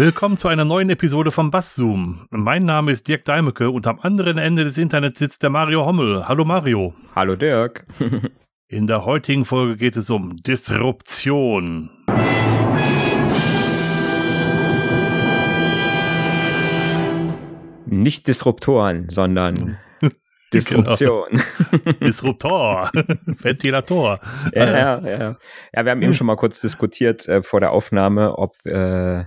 Willkommen zu einer neuen Episode vom Basszoom. Mein Name ist Dirk Deimecke und am anderen Ende des Internets sitzt der Mario Hommel. Hallo Mario. Hallo Dirk. In der heutigen Folge geht es um Disruption. Nicht Disruptoren, sondern Disruption. Genau. Disruptor. Ventilator. Ja, ja, ja. Ja, wir haben eben schon mal kurz diskutiert äh, vor der Aufnahme, ob, äh,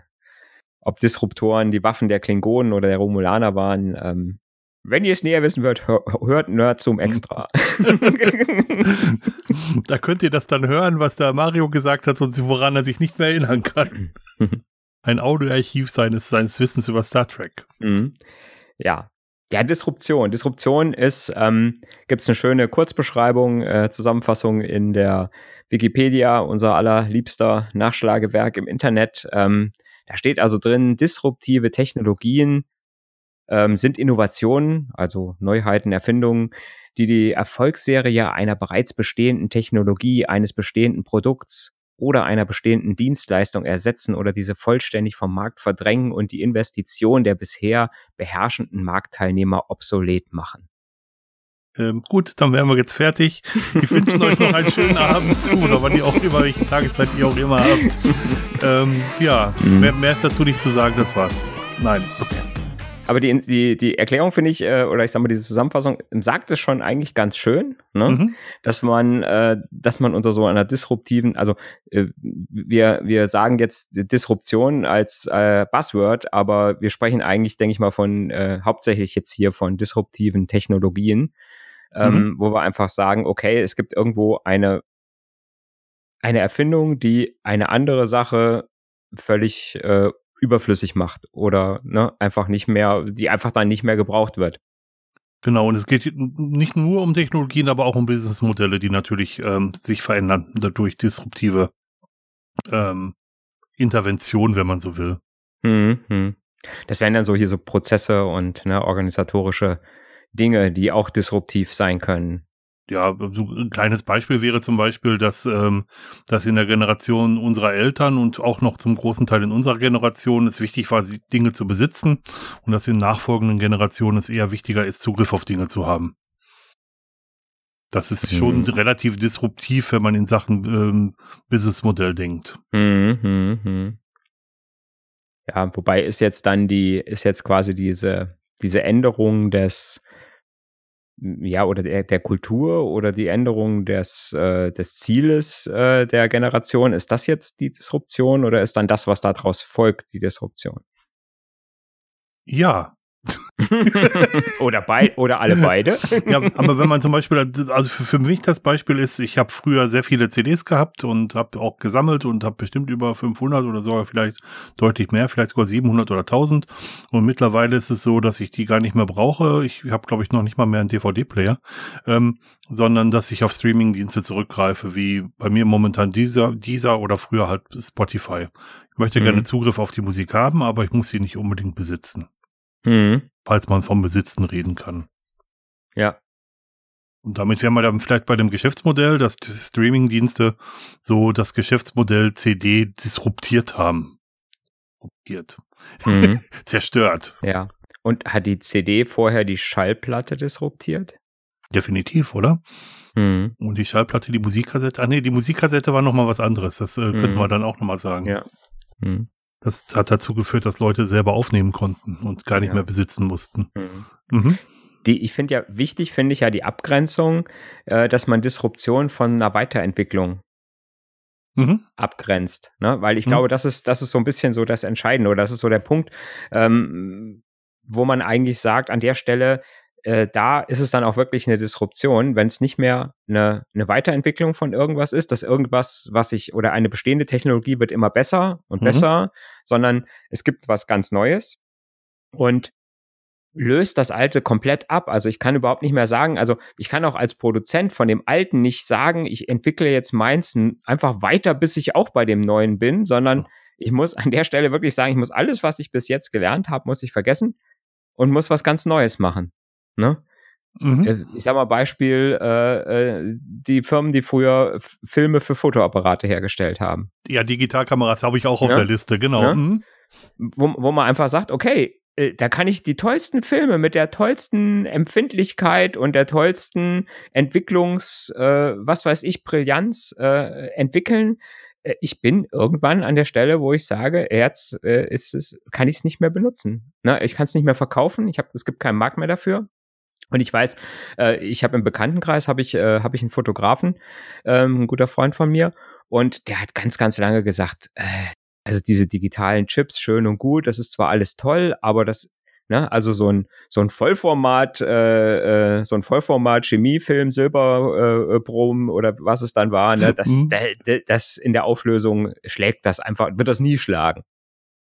ob Disruptoren die Waffen der Klingonen oder der Romulaner waren. Ähm, wenn ihr es näher wissen wollt, hör, hört Nerd zum Extra. da könnt ihr das dann hören, was der Mario gesagt hat und woran er sich nicht mehr erinnern kann. Ein Audioarchiv seines, seines Wissens über Star Trek. Mhm. Ja, ja, Disruption. Disruption ist, ähm, gibt es eine schöne Kurzbeschreibung, äh, Zusammenfassung in der Wikipedia, unser allerliebster Nachschlagewerk im Internet. Ähm, da steht also drin, disruptive Technologien ähm, sind Innovationen, also Neuheiten, Erfindungen, die die Erfolgsserie einer bereits bestehenden Technologie, eines bestehenden Produkts oder einer bestehenden Dienstleistung ersetzen oder diese vollständig vom Markt verdrängen und die Investition der bisher beherrschenden Marktteilnehmer obsolet machen. Ähm, gut, dann wären wir jetzt fertig. Wir wünschen euch noch einen schönen Abend zu, oder wann ihr auch immer, welche Tageszeit ihr auch immer habt. Ähm, ja, mhm. mehr, mehr ist dazu nicht zu sagen, das war's. Nein. Okay. Aber die, die, die Erklärung finde ich, äh, oder ich sag mal, diese Zusammenfassung sagt es schon eigentlich ganz schön, ne? Mhm. dass man, äh, dass man unter so einer disruptiven, also äh, wir, wir sagen jetzt Disruption als äh, Buzzword, aber wir sprechen eigentlich, denke ich mal, von äh, hauptsächlich jetzt hier von disruptiven Technologien, ähm, mhm. wo wir einfach sagen, okay, es gibt irgendwo eine eine Erfindung, die eine andere Sache völlig äh, überflüssig macht oder ne, einfach nicht mehr, die einfach dann nicht mehr gebraucht wird. Genau, und es geht nicht nur um Technologien, aber auch um Businessmodelle, die natürlich ähm, sich verändern, dadurch disruptive ähm, Intervention, wenn man so will. Mhm. Das wären dann so hier so Prozesse und ne, organisatorische Dinge, die auch disruptiv sein können ja, ein kleines Beispiel wäre zum Beispiel, dass, ähm, dass in der Generation unserer Eltern und auch noch zum großen Teil in unserer Generation es wichtig war, Dinge zu besitzen und dass in nachfolgenden Generationen es eher wichtiger ist, Zugriff auf Dinge zu haben. Das ist mhm. schon relativ disruptiv, wenn man in Sachen ähm, Businessmodell denkt. Mhm, mhm, mhm. Ja, wobei ist jetzt dann die, ist jetzt quasi diese, diese Änderung des, ja, oder der, der Kultur oder die Änderung des, äh, des Zieles äh, der Generation, ist das jetzt die Disruption oder ist dann das, was daraus folgt, die Disruption? Ja, oder bei, oder alle beide. ja, aber wenn man zum Beispiel, also für, für mich das Beispiel ist, ich habe früher sehr viele CDs gehabt und habe auch gesammelt und habe bestimmt über 500 oder sogar vielleicht deutlich mehr, vielleicht sogar 700 oder 1000. Und mittlerweile ist es so, dass ich die gar nicht mehr brauche. Ich habe, glaube ich, noch nicht mal mehr einen DVD-Player, ähm, sondern dass ich auf Streaming-Dienste zurückgreife, wie bei mir momentan dieser, dieser oder früher halt Spotify. Ich möchte mhm. gerne Zugriff auf die Musik haben, aber ich muss sie nicht unbedingt besitzen. Mhm. Falls man vom Besitzen reden kann. Ja. Und damit wären wir dann vielleicht bei dem Geschäftsmodell, dass die Streamingdienste so das Geschäftsmodell CD disruptiert haben. Disruptiert. Mhm. Zerstört. Ja. Und hat die CD vorher die Schallplatte disruptiert? Definitiv, oder? Mhm. Und die Schallplatte, die Musikkassette. Ah nee, die Musikkassette war nochmal was anderes. Das äh, könnten mhm. wir dann auch nochmal sagen. Ja. Mhm. Das hat dazu geführt, dass Leute selber aufnehmen konnten und gar nicht ja. mehr besitzen mussten. Mhm. Mhm. Die, ich finde ja, wichtig finde ich ja die Abgrenzung, äh, dass man Disruption von einer Weiterentwicklung mhm. abgrenzt. Ne? Weil ich mhm. glaube, das ist, das ist so ein bisschen so das Entscheidende oder das ist so der Punkt, ähm, wo man eigentlich sagt, an der Stelle äh, da ist es dann auch wirklich eine Disruption, wenn es nicht mehr eine, eine Weiterentwicklung von irgendwas ist, dass irgendwas, was ich, oder eine bestehende Technologie wird immer besser und mhm. besser, sondern es gibt was ganz Neues und löst das Alte komplett ab. Also ich kann überhaupt nicht mehr sagen, also ich kann auch als Produzent von dem Alten nicht sagen, ich entwickle jetzt meins einfach weiter, bis ich auch bei dem Neuen bin, sondern ich muss an der Stelle wirklich sagen, ich muss alles, was ich bis jetzt gelernt habe, muss ich vergessen und muss was ganz Neues machen. Ne? Mhm. Äh, ich sag mal Beispiel, äh, äh, die Firmen, die früher Filme für Fotoapparate hergestellt haben. Ja, Digitalkameras habe ich auch auf ja? der Liste, genau. Ja? Mhm. wo, wo man einfach sagt, okay, äh, da kann ich die tollsten Filme mit der tollsten Empfindlichkeit und der tollsten Entwicklungs, äh, was weiß ich, Brillanz äh, entwickeln. Ich bin irgendwann an der Stelle, wo ich sage, jetzt äh, ist es, kann ich es nicht mehr benutzen. Ne? Ich kann es nicht mehr verkaufen. Ich habe, es gibt keinen Markt mehr dafür. Und ich weiß, äh, ich habe im Bekanntenkreis habe ich äh, habe ich einen Fotografen, ähm, ein guter Freund von mir, und der hat ganz ganz lange gesagt, äh, also diese digitalen Chips schön und gut, das ist zwar alles toll, aber das Ne? Also so ein, so ein Vollformat, äh, äh, so ein Vollformat Chemiefilm, Silberbrom äh, oder was es dann war, ne? das, mhm. das in der Auflösung schlägt das einfach, wird das nie schlagen.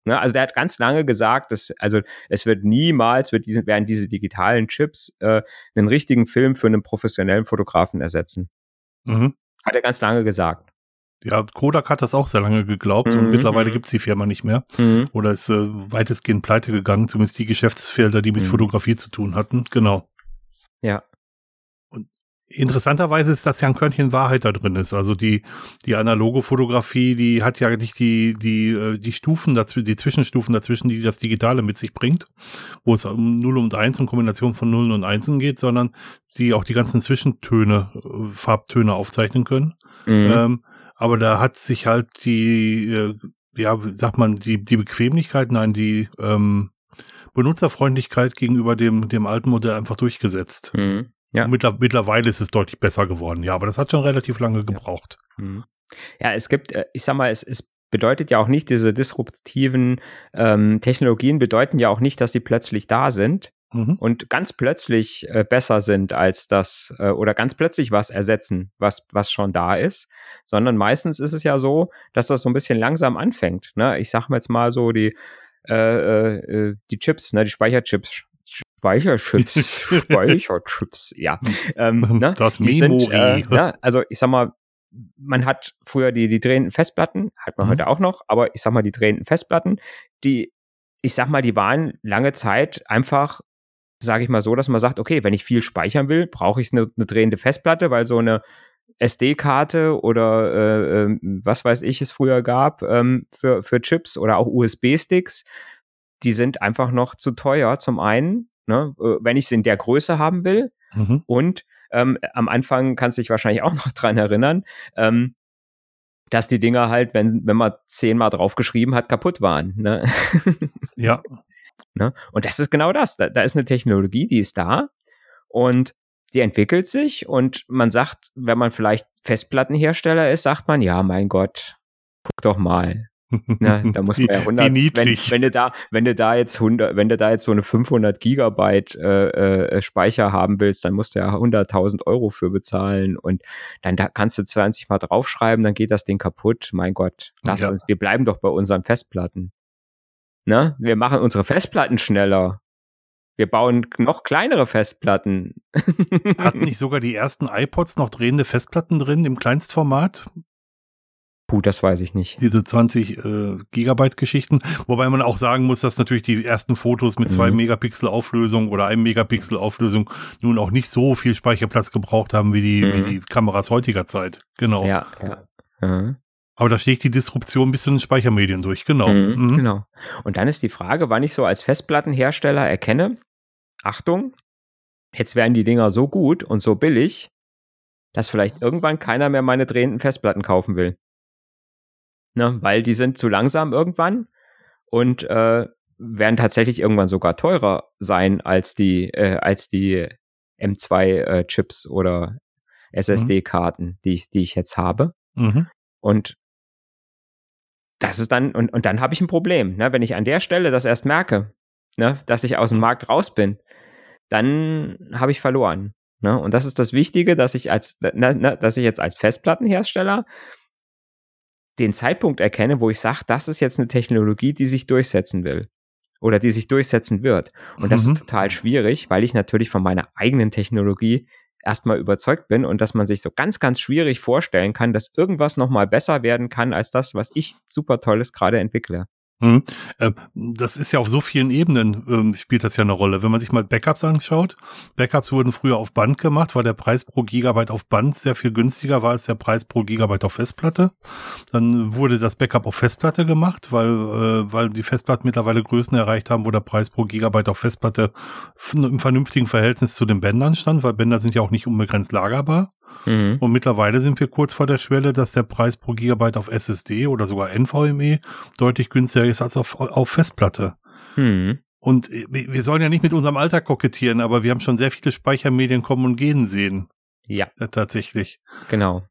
Ne? Also der hat ganz lange gesagt, dass, also es wird niemals, wird diesen, werden diese digitalen Chips äh, einen richtigen Film für einen professionellen Fotografen ersetzen. Mhm. Hat er ganz lange gesagt. Ja, Kodak hat das auch sehr lange geglaubt mhm. und mittlerweile mhm. gibt's die Firma nicht mehr. Mhm. Oder ist äh, weitestgehend pleite gegangen, zumindest die Geschäftsfelder, die mit mhm. Fotografie zu tun hatten. Genau. Ja. Interessanterweise ist, dass ja ein Körnchen Wahrheit da drin ist. Also die, die analoge Fotografie, die hat ja nicht die, die, äh, die Stufen dazwischen, die Zwischenstufen dazwischen, die das Digitale mit sich bringt, wo es um 0 und 1 und Kombination von Nullen und Einsen geht, sondern die auch die ganzen Zwischentöne, äh, Farbtöne aufzeichnen können. Mhm. Ähm, aber da hat sich halt die, äh, ja, sagt man, die, die Bequemlichkeit, nein, die ähm, Benutzerfreundlichkeit gegenüber dem, dem alten Modell einfach durchgesetzt. Mhm. Ja. Mittler, mittlerweile ist es deutlich besser geworden, ja, aber das hat schon relativ lange gebraucht. Ja, mhm. ja es gibt, äh, ich sag mal, es, es bedeutet ja auch nicht, diese disruptiven ähm, Technologien bedeuten ja auch nicht, dass die plötzlich da sind, mhm. und ganz plötzlich äh, besser sind als das äh, oder ganz plötzlich was ersetzen, was, was schon da ist, sondern meistens ist es ja so, dass das so ein bisschen langsam anfängt. Ne? Ich sag mal jetzt mal so die, äh, äh, äh die Chips, ne, die Speicherchips, Speicherchips, Speicherchips, ja. Ähm, ne? Das Memory. Sind, äh, ne? Also ich sag mal, man hat früher die, die drehenden Festplatten, hat man mhm. heute auch noch, aber ich sag mal, die drehenden Festplatten, die, ich sag mal, die waren lange Zeit einfach sage ich mal so, dass man sagt, okay, wenn ich viel speichern will, brauche ich eine, eine drehende Festplatte, weil so eine SD-Karte oder äh, äh, was weiß ich es früher gab ähm, für, für Chips oder auch USB-Sticks, die sind einfach noch zu teuer zum einen, ne, äh, wenn ich sie in der Größe haben will. Mhm. Und ähm, am Anfang kannst du dich wahrscheinlich auch noch dran erinnern, ähm, dass die Dinger halt, wenn, wenn man zehnmal draufgeschrieben hat, kaputt waren. Ne? Ja. Ne? Und das ist genau das. Da, da ist eine Technologie, die ist da und die entwickelt sich und man sagt, wenn man vielleicht Festplattenhersteller ist, sagt man, ja, mein Gott, guck doch mal. Na, da muss man ja 100, wenn, wenn, du da, wenn du da jetzt 100, wenn du da jetzt so eine 500 Gigabyte äh, äh, Speicher haben willst, dann musst du ja 100.000 Euro für bezahlen und dann da kannst du 20 mal draufschreiben, dann geht das Ding kaputt. Mein Gott, lass ja. uns, wir bleiben doch bei unseren Festplatten. Ne? Wir machen unsere Festplatten schneller. Wir bauen noch kleinere Festplatten. Hatten nicht sogar die ersten iPods noch drehende Festplatten drin im Kleinstformat? Puh, das weiß ich nicht. Diese 20 äh, Gigabyte Geschichten. Wobei man auch sagen muss, dass natürlich die ersten Fotos mit zwei mhm. Megapixel Auflösung oder einem Megapixel Auflösung nun auch nicht so viel Speicherplatz gebraucht haben wie die, mhm. wie die Kameras heutiger Zeit. Genau. Ja, ja. Mhm. Aber da schlägt die Disruption bis zu den Speichermedien durch, genau. Mhm, mhm. Genau. Und dann ist die Frage, wann ich so als Festplattenhersteller erkenne, Achtung, jetzt werden die Dinger so gut und so billig, dass vielleicht irgendwann keiner mehr meine drehenden Festplatten kaufen will. Ne, weil die sind zu langsam irgendwann und äh, werden tatsächlich irgendwann sogar teurer sein als die, äh, als die M2-Chips äh, oder SSD-Karten, mhm. die, ich, die ich jetzt habe. Mhm. Und das ist dann, und, und dann habe ich ein Problem. Ne? Wenn ich an der Stelle das erst merke, ne, dass ich aus dem Markt raus bin, dann habe ich verloren. Ne? Und das ist das Wichtige, dass ich als, ne, ne, dass ich jetzt als Festplattenhersteller den Zeitpunkt erkenne, wo ich sage, das ist jetzt eine Technologie, die sich durchsetzen will oder die sich durchsetzen wird. Und das mhm. ist total schwierig, weil ich natürlich von meiner eigenen Technologie erstmal überzeugt bin und dass man sich so ganz, ganz schwierig vorstellen kann, dass irgendwas nochmal besser werden kann als das, was ich super Tolles gerade entwickle. Mhm. Ähm, das ist ja auf so vielen Ebenen ähm, spielt das ja eine Rolle. Wenn man sich mal Backups anschaut, Backups wurden früher auf Band gemacht, war der Preis pro Gigabyte auf Band sehr viel günstiger war als der Preis pro Gigabyte auf Festplatte. Dann wurde das Backup auf Festplatte gemacht, weil, äh, weil die Festplatten mittlerweile Größen erreicht haben, wo der Preis pro Gigabyte auf Festplatte im vernünftigen Verhältnis zu den Bändern stand, weil Bänder sind ja auch nicht unbegrenzt lagerbar. Mhm. Und mittlerweile sind wir kurz vor der Schwelle, dass der Preis pro Gigabyte auf SSD oder sogar NVMe deutlich günstiger ist als auf, auf Festplatte. Mhm. Und wir sollen ja nicht mit unserem Alter kokettieren, aber wir haben schon sehr viele Speichermedien kommen und gehen sehen. Ja. ja tatsächlich. Genau.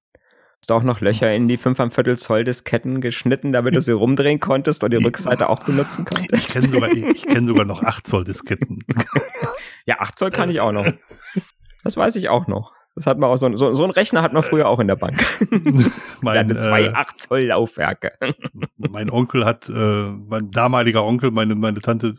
Hast du auch noch Löcher in die 5,25 Zoll Disketten geschnitten, damit du sie rumdrehen konntest und die Rückseite auch benutzen konntest? Ich kenne sogar, ich kenn sogar noch 8 Zoll Disketten. ja, 8 Zoll kann ich auch noch. Das weiß ich auch noch. Das hat man auch so, so, so ein Rechner hat man früher auch in der Bank. mein, hatte zwei äh, 8 Zoll Laufwerke. mein Onkel hat, äh, mein damaliger Onkel, meine, meine Tante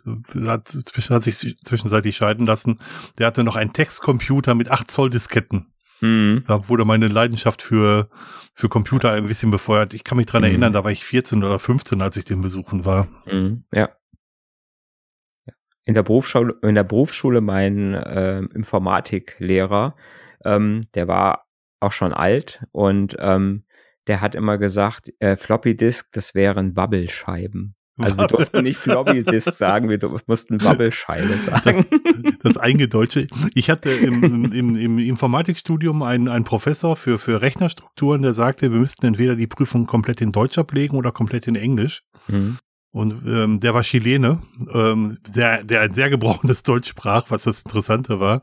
hat, zwischen, hat sich zwischenzeitlich scheiden lassen. Der hatte noch einen Textcomputer mit 8 Zoll Disketten. Mhm. Da wurde meine Leidenschaft für, für Computer ein bisschen befeuert. Ich kann mich dran mhm. erinnern, da war ich 14 oder 15, als ich den besuchen war. Mhm. Ja. In der Berufsschule, in der Berufsschule mein äh, Informatiklehrer, ähm, der war auch schon alt und ähm, der hat immer gesagt, äh, Floppy Disk, das wären Wabbelscheiben. Also wir durften nicht Floppy Disk sagen, wir mussten Wabbelscheibe sagen. Das, das Eingedeutsche. Ich hatte im, im, im Informatikstudium einen, einen Professor für, für Rechnerstrukturen, der sagte, wir müssten entweder die Prüfung komplett in Deutsch ablegen oder komplett in Englisch. Mhm. Und ähm, der war Chilene, ähm, der, der ein sehr gebrochenes Deutsch sprach, was das Interessante war.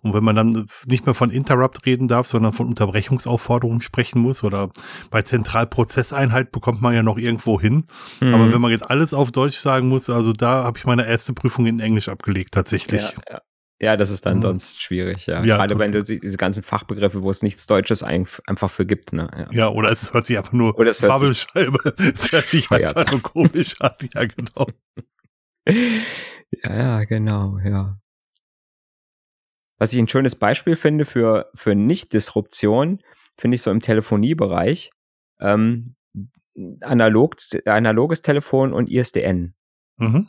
Und wenn man dann nicht mehr von Interrupt reden darf, sondern von Unterbrechungsaufforderungen sprechen muss oder bei Zentralprozesseinheit bekommt man ja noch irgendwo hin. Mhm. Aber wenn man jetzt alles auf Deutsch sagen muss, also da habe ich meine erste Prüfung in Englisch abgelegt tatsächlich. Ja, ja. Ja, das ist dann mhm. sonst schwierig, ja. ja Gerade wenn du diese ganzen Fachbegriffe, wo es nichts Deutsches einfach für gibt, ne? Ja, ja oder es hört sich einfach nur oder es hört Sich, es hört sich einfach nur komisch an, ja, genau. ja, ja, genau, ja. Was ich ein schönes Beispiel finde für, für Nicht-Disruption, finde ich so im Telefoniebereich, ähm, analog, analoges Telefon und ISDN. Mhm.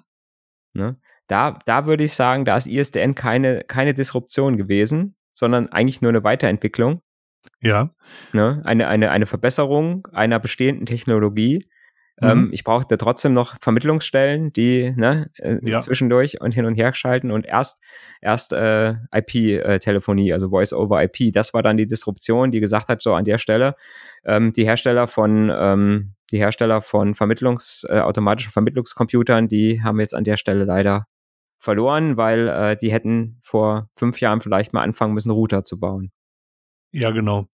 Ne? Da, da würde ich sagen, da ist ISDN keine, keine Disruption gewesen, sondern eigentlich nur eine Weiterentwicklung. Ja. Ne? Eine, eine, eine Verbesserung einer bestehenden Technologie. Mhm. Ähm, ich brauchte trotzdem noch Vermittlungsstellen, die ne, äh, ja. zwischendurch und hin und her schalten und erst, erst äh, IP-Telefonie, also Voice over IP, das war dann die Disruption, die gesagt hat, so an der Stelle, ähm, die Hersteller von ähm, die Hersteller von Vermittlungs, äh, automatischen Vermittlungscomputern, die haben jetzt an der Stelle leider verloren, weil äh, die hätten vor fünf Jahren vielleicht mal anfangen müssen, Router zu bauen. Ja, genau.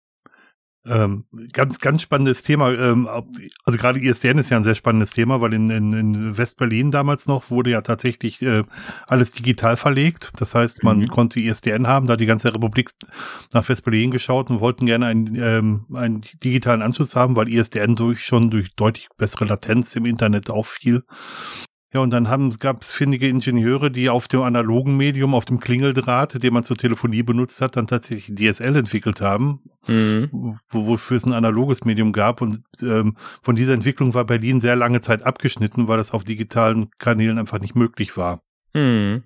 Ähm, ganz, ganz spannendes Thema. Ähm, also gerade ISDN ist ja ein sehr spannendes Thema, weil in, in, in West-Berlin damals noch wurde ja tatsächlich äh, alles digital verlegt. Das heißt, man mhm. konnte ISDN haben, da hat die ganze Republik nach West-Berlin geschaut und wollten gerne einen, ähm, einen digitalen Anschluss haben, weil ISDN durch schon durch deutlich bessere Latenz im Internet auffiel. Ja, und dann gab es findige Ingenieure, die auf dem analogen Medium, auf dem Klingeldraht, den man zur Telefonie benutzt hat, dann tatsächlich DSL entwickelt haben, mhm. wo, wofür es ein analoges Medium gab. Und ähm, von dieser Entwicklung war Berlin sehr lange Zeit abgeschnitten, weil das auf digitalen Kanälen einfach nicht möglich war. Mhm.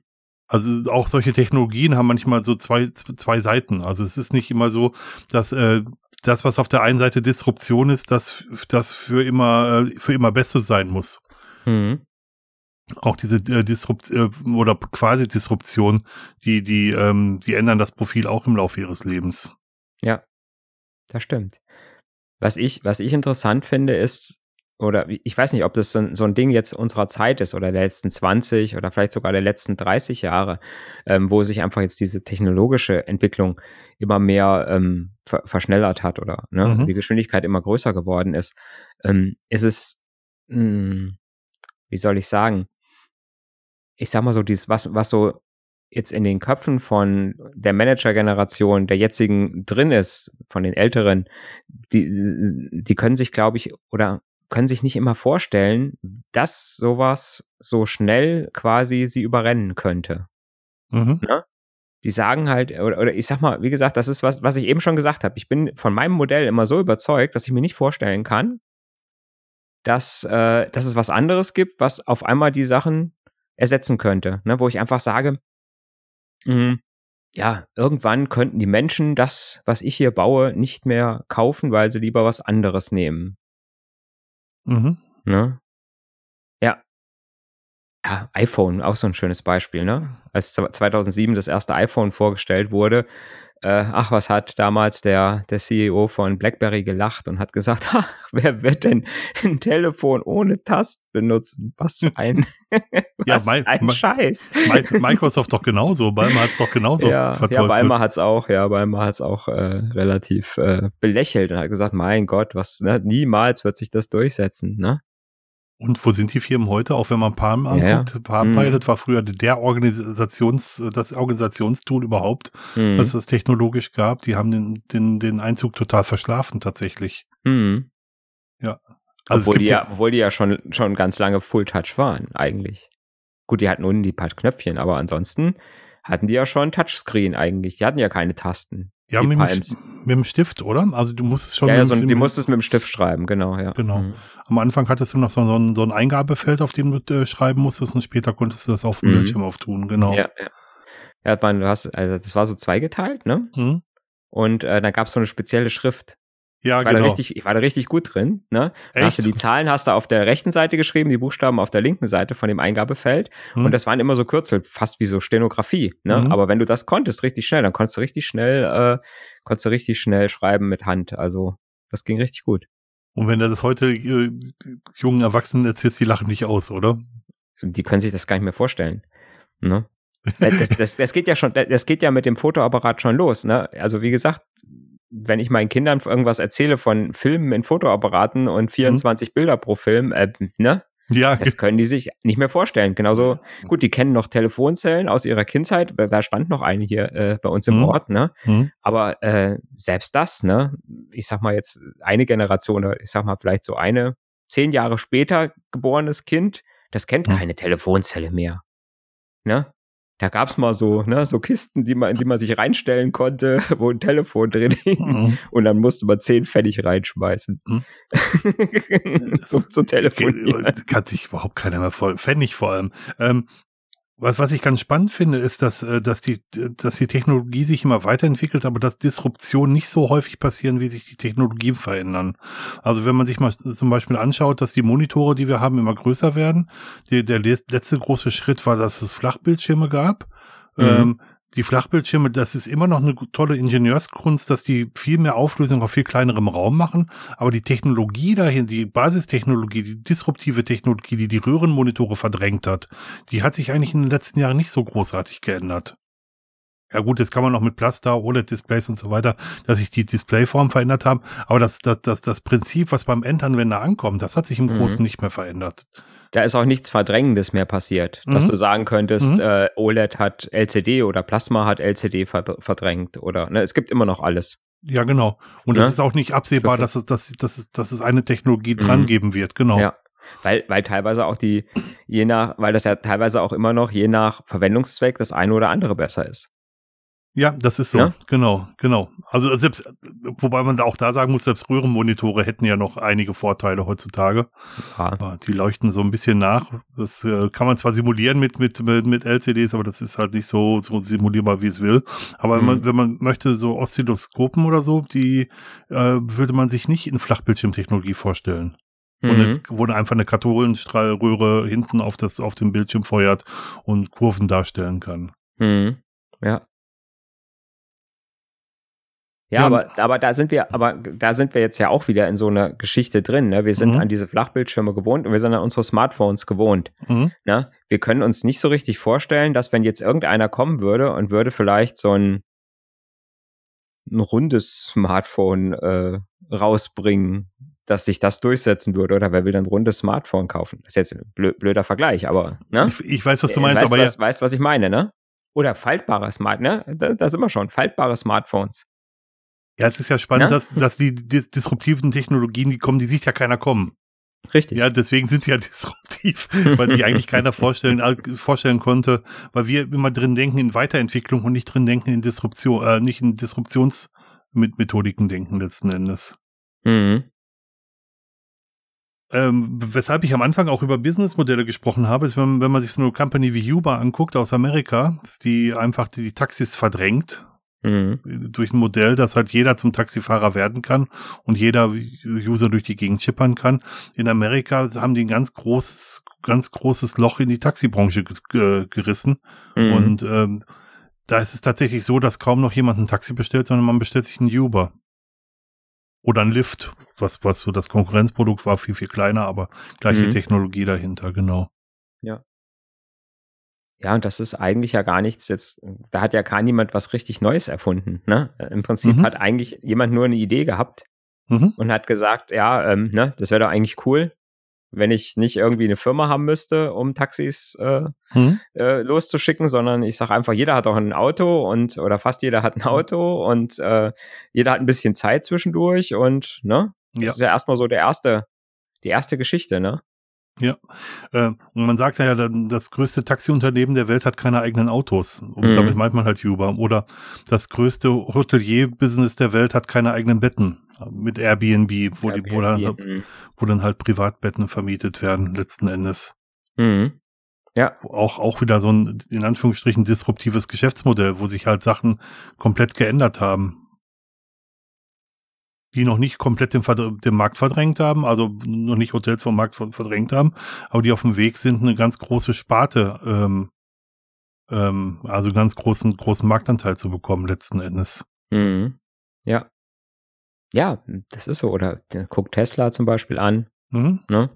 Also auch solche Technologien haben manchmal so zwei, zwei Seiten. Also es ist nicht immer so, dass äh, das, was auf der einen Seite Disruption ist, das, das für immer, äh, für immer Bestes sein muss. Mhm auch diese äh, Disrupt äh, oder quasi Disruption, die die ähm, die ändern das Profil auch im Laufe ihres Lebens. Ja, das stimmt. Was ich was ich interessant finde ist oder ich weiß nicht, ob das so ein, so ein Ding jetzt unserer Zeit ist oder der letzten 20 oder vielleicht sogar der letzten 30 Jahre, ähm, wo sich einfach jetzt diese technologische Entwicklung immer mehr ähm, ver verschnellert hat oder ne, mhm. die Geschwindigkeit immer größer geworden ist. Ähm, ist es, mh, hm, wie soll ich sagen, ich sag mal so, dieses, was, was so jetzt in den Köpfen von der Manager-Generation, der jetzigen drin ist, von den Älteren, die, die können sich, glaube ich, oder können sich nicht immer vorstellen, dass sowas so schnell quasi sie überrennen könnte. Mhm. Ne? Die sagen halt, oder, oder ich sag mal, wie gesagt, das ist was, was ich eben schon gesagt habe. Ich bin von meinem Modell immer so überzeugt, dass ich mir nicht vorstellen kann, dass, äh, dass es was anderes gibt, was auf einmal die Sachen ersetzen könnte. Ne? Wo ich einfach sage, mh, hm, ja, irgendwann könnten die Menschen das, was ich hier baue, nicht mehr kaufen, weil sie lieber was anderes nehmen. Mhm. Ne? Ja. Ja, iPhone, auch so ein schönes Beispiel, ne? Als 2007 das erste iPhone vorgestellt wurde, äh, ach, was hat damals der, der CEO von BlackBerry gelacht und hat gesagt, ach, wer wird denn ein Telefon ohne Tasten benutzen? Was ein, was ja, mein, ein mein, Scheiß. Microsoft doch genauso, Balmer hat es doch genauso ja, verteufelt. Ja, Balmer hat es auch, ja, Balmer hat es auch äh, relativ äh, belächelt und hat gesagt, mein Gott, was, ne, niemals wird sich das durchsetzen, ne? Und wo sind die Firmen heute? Auch wenn man Palm anguckt, ja. Palm Pilot mhm. war früher der Organisations, das Organisationstool überhaupt, mhm. was es technologisch gab. Die haben den, den, den Einzug total verschlafen tatsächlich. Mhm. Ja. Also obwohl, die ja, obwohl die ja schon, schon ganz lange Full Touch waren, eigentlich. Gut, die hatten unten die paar Knöpfchen, aber ansonsten hatten die ja schon Touchscreen eigentlich. Die hatten ja keine Tasten. Ja, mit dem, mit dem, Stift, oder? Also du musstest schon. Ja, ja so, die musstest mit dem Stift schreiben, genau, ja. Genau. Mhm. Am Anfang hattest du noch so, so, ein, so ein Eingabefeld, auf dem du äh, schreiben musstest und später konntest du das auf dem mhm. Bildschirm auftun, genau. Ja, ja. Ja, man, du hast, also das war so zweigeteilt, ne? Mhm. Und äh, dann gab es so eine spezielle Schrift. Ja, ich war genau. Da richtig, ich war da richtig gut drin. Ne? Echt? Hast du die Zahlen hast du auf der rechten Seite geschrieben, die Buchstaben auf der linken Seite von dem Eingabefeld. Hm. Und das waren immer so Kürzel, fast wie so Stenografie. Ne? Mhm. Aber wenn du das konntest, richtig schnell, dann konntest du richtig schnell, äh, konntest du richtig schnell schreiben mit Hand. Also das ging richtig gut. Und wenn du das heute äh, jungen Erwachsenen erzählst, die lachen dich aus, oder? Die können sich das gar nicht mehr vorstellen. Ne? Das, das, das, geht ja schon, das geht ja mit dem Fotoapparat schon los. Ne? Also wie gesagt, wenn ich meinen Kindern irgendwas erzähle von Filmen in Fotoapparaten und 24 mhm. Bilder pro Film, äh, ne? Ja. Das können die sich nicht mehr vorstellen. Genauso, gut, die kennen noch Telefonzellen aus ihrer Kindheit. Da stand noch eine hier äh, bei uns im mhm. Ort, ne? Mhm. Aber äh, selbst das, ne? Ich sag mal jetzt eine Generation, oder ich sag mal vielleicht so eine zehn Jahre später geborenes Kind, das kennt mhm. keine Telefonzelle mehr. Ne? Da gab's mal so, ne, so Kisten, die man, in die man sich reinstellen konnte, wo ein Telefon drin hing. Mhm. Und dann musste man zehn Pfennig reinschmeißen. Mhm. so zu telefonieren. Kann sich überhaupt keiner mehr voll, Pfennig vor allem. Ähm, was, was ich ganz spannend finde, ist, dass, äh, dass, die, dass die Technologie sich immer weiterentwickelt, aber dass Disruptionen nicht so häufig passieren, wie sich die Technologien verändern. Also wenn man sich mal zum Beispiel anschaut, dass die Monitore, die wir haben, immer größer werden. Die, der letzte große Schritt war, dass es Flachbildschirme gab. Mhm. Ähm, die Flachbildschirme, das ist immer noch eine tolle Ingenieurskunst, dass die viel mehr Auflösung auf viel kleinerem Raum machen. Aber die Technologie dahin, die Basistechnologie, die disruptive Technologie, die die Röhrenmonitore verdrängt hat, die hat sich eigentlich in den letzten Jahren nicht so großartig geändert. Ja gut, das kann man noch mit Plaster, OLED-Displays und so weiter, dass sich die Displayform verändert haben. Aber das, das, das, das Prinzip, was beim Endanwender ankommt, das hat sich im mhm. Großen nicht mehr verändert da ist auch nichts Verdrängendes mehr passiert, mhm. dass du sagen könntest, mhm. äh, OLED hat LCD oder Plasma hat LCD verdrängt oder ne, es gibt immer noch alles. Ja, genau. Und es ne? ist auch nicht absehbar, dass es, dass, dass, es, dass es eine Technologie mhm. dran geben wird, genau. Ja. Weil, weil teilweise auch die, je nach, weil das ja teilweise auch immer noch je nach Verwendungszweck das eine oder andere besser ist. Ja, das ist so. Ja? Genau, genau. Also selbst, wobei man da auch da sagen muss, selbst Röhrenmonitore hätten ja noch einige Vorteile heutzutage. Ja. Die leuchten so ein bisschen nach. Das äh, kann man zwar simulieren mit, mit, mit, mit LCDs, aber das ist halt nicht so, so simulierbar, wie es will. Aber mhm. wenn, man, wenn man möchte, so Oszilloskopen oder so, die äh, würde man sich nicht in Flachbildschirmtechnologie vorstellen. Mhm. Eine, wo einfach eine Katholenstrahlröhre hinten auf das, auf dem Bildschirm feuert und Kurven darstellen kann. Mhm. Ja. Ja, aber, aber da sind wir, aber da sind wir jetzt ja auch wieder in so einer Geschichte drin. Ne? Wir sind mhm. an diese Flachbildschirme gewohnt und wir sind an unsere Smartphones gewohnt. Mhm. Ne? Wir können uns nicht so richtig vorstellen, dass wenn jetzt irgendeiner kommen würde und würde vielleicht so ein, ein rundes Smartphone äh, rausbringen, dass sich das durchsetzen würde. Oder wer will dann ein rundes Smartphone kaufen? Das ist jetzt ein blöder Vergleich, aber ne? Ich, ich weiß, was du meinst, weißt, aber was, ja. weißt, was ich meine, ne? Oder faltbare Smart, ne? Da, da sind wir schon, faltbare Smartphones. Ja, es ist ja spannend, ja? dass, dass die dis disruptiven Technologien, die kommen, die sieht ja keiner kommen. Richtig. Ja, deswegen sind sie ja disruptiv, weil sich eigentlich keiner vorstellen, äh, vorstellen konnte, weil wir immer drin denken in Weiterentwicklung und nicht drin denken in Disruption, äh, nicht in Disruptionsmethodiken denken letzten Endes. Mhm. Ähm, weshalb ich am Anfang auch über Businessmodelle gesprochen habe, ist, wenn, wenn man sich so eine Company wie Uber anguckt aus Amerika, die einfach die, die Taxis verdrängt, mhm. durch ein Modell, dass halt jeder zum Taxifahrer werden kann und jeder User durch die Gegend chippern kann. In Amerika haben die ein ganz großes, ganz großes Loch in die Taxibranche gerissen. Mhm. Und ähm, da ist es tatsächlich so, dass kaum noch jemand ein Taxi bestellt, sondern man bestellt sich einen Uber. Oder ein Lift, was, was so das Konkurrenzprodukt war, viel, viel kleiner, aber gleiche mhm. Technologie dahinter, genau. Ja. Ja, und das ist eigentlich ja gar nichts jetzt, da hat ja gar niemand was richtig Neues erfunden, ne? Im Prinzip mhm. hat eigentlich jemand nur eine Idee gehabt mhm. und hat gesagt, ja, ähm, ne, das wäre doch eigentlich cool, wenn ich nicht irgendwie eine Firma haben müsste, um Taxis äh, hm. äh, loszuschicken, sondern ich sage einfach, jeder hat auch ein Auto und oder fast jeder hat ein hm. Auto und äh, jeder hat ein bisschen Zeit zwischendurch und ne, das ja. ist ja erstmal so der erste, die erste Geschichte, ne? Ja, äh, und man sagt ja, das größte Taxiunternehmen der Welt hat keine eigenen Autos. Und mhm. damit meint man halt Uber. Oder das größte Hotelier-Business der Welt hat keine eigenen Betten mit Airbnb, wo, Airbnb, die, wo, dann, mhm. wo dann halt Privatbetten vermietet werden, letzten Endes. Mhm. Ja. Auch, auch wieder so ein, in Anführungsstrichen, disruptives Geschäftsmodell, wo sich halt Sachen komplett geändert haben. Die noch nicht komplett den, den Markt verdrängt haben, also noch nicht Hotels vom Markt verdrängt haben, aber die auf dem Weg sind, eine ganz große Sparte, ähm, ähm, also ganz großen, großen Marktanteil zu bekommen, letzten Endes. Mhm. Ja. Ja, das ist so. Oder guck Tesla zum Beispiel an. Mhm. Ne?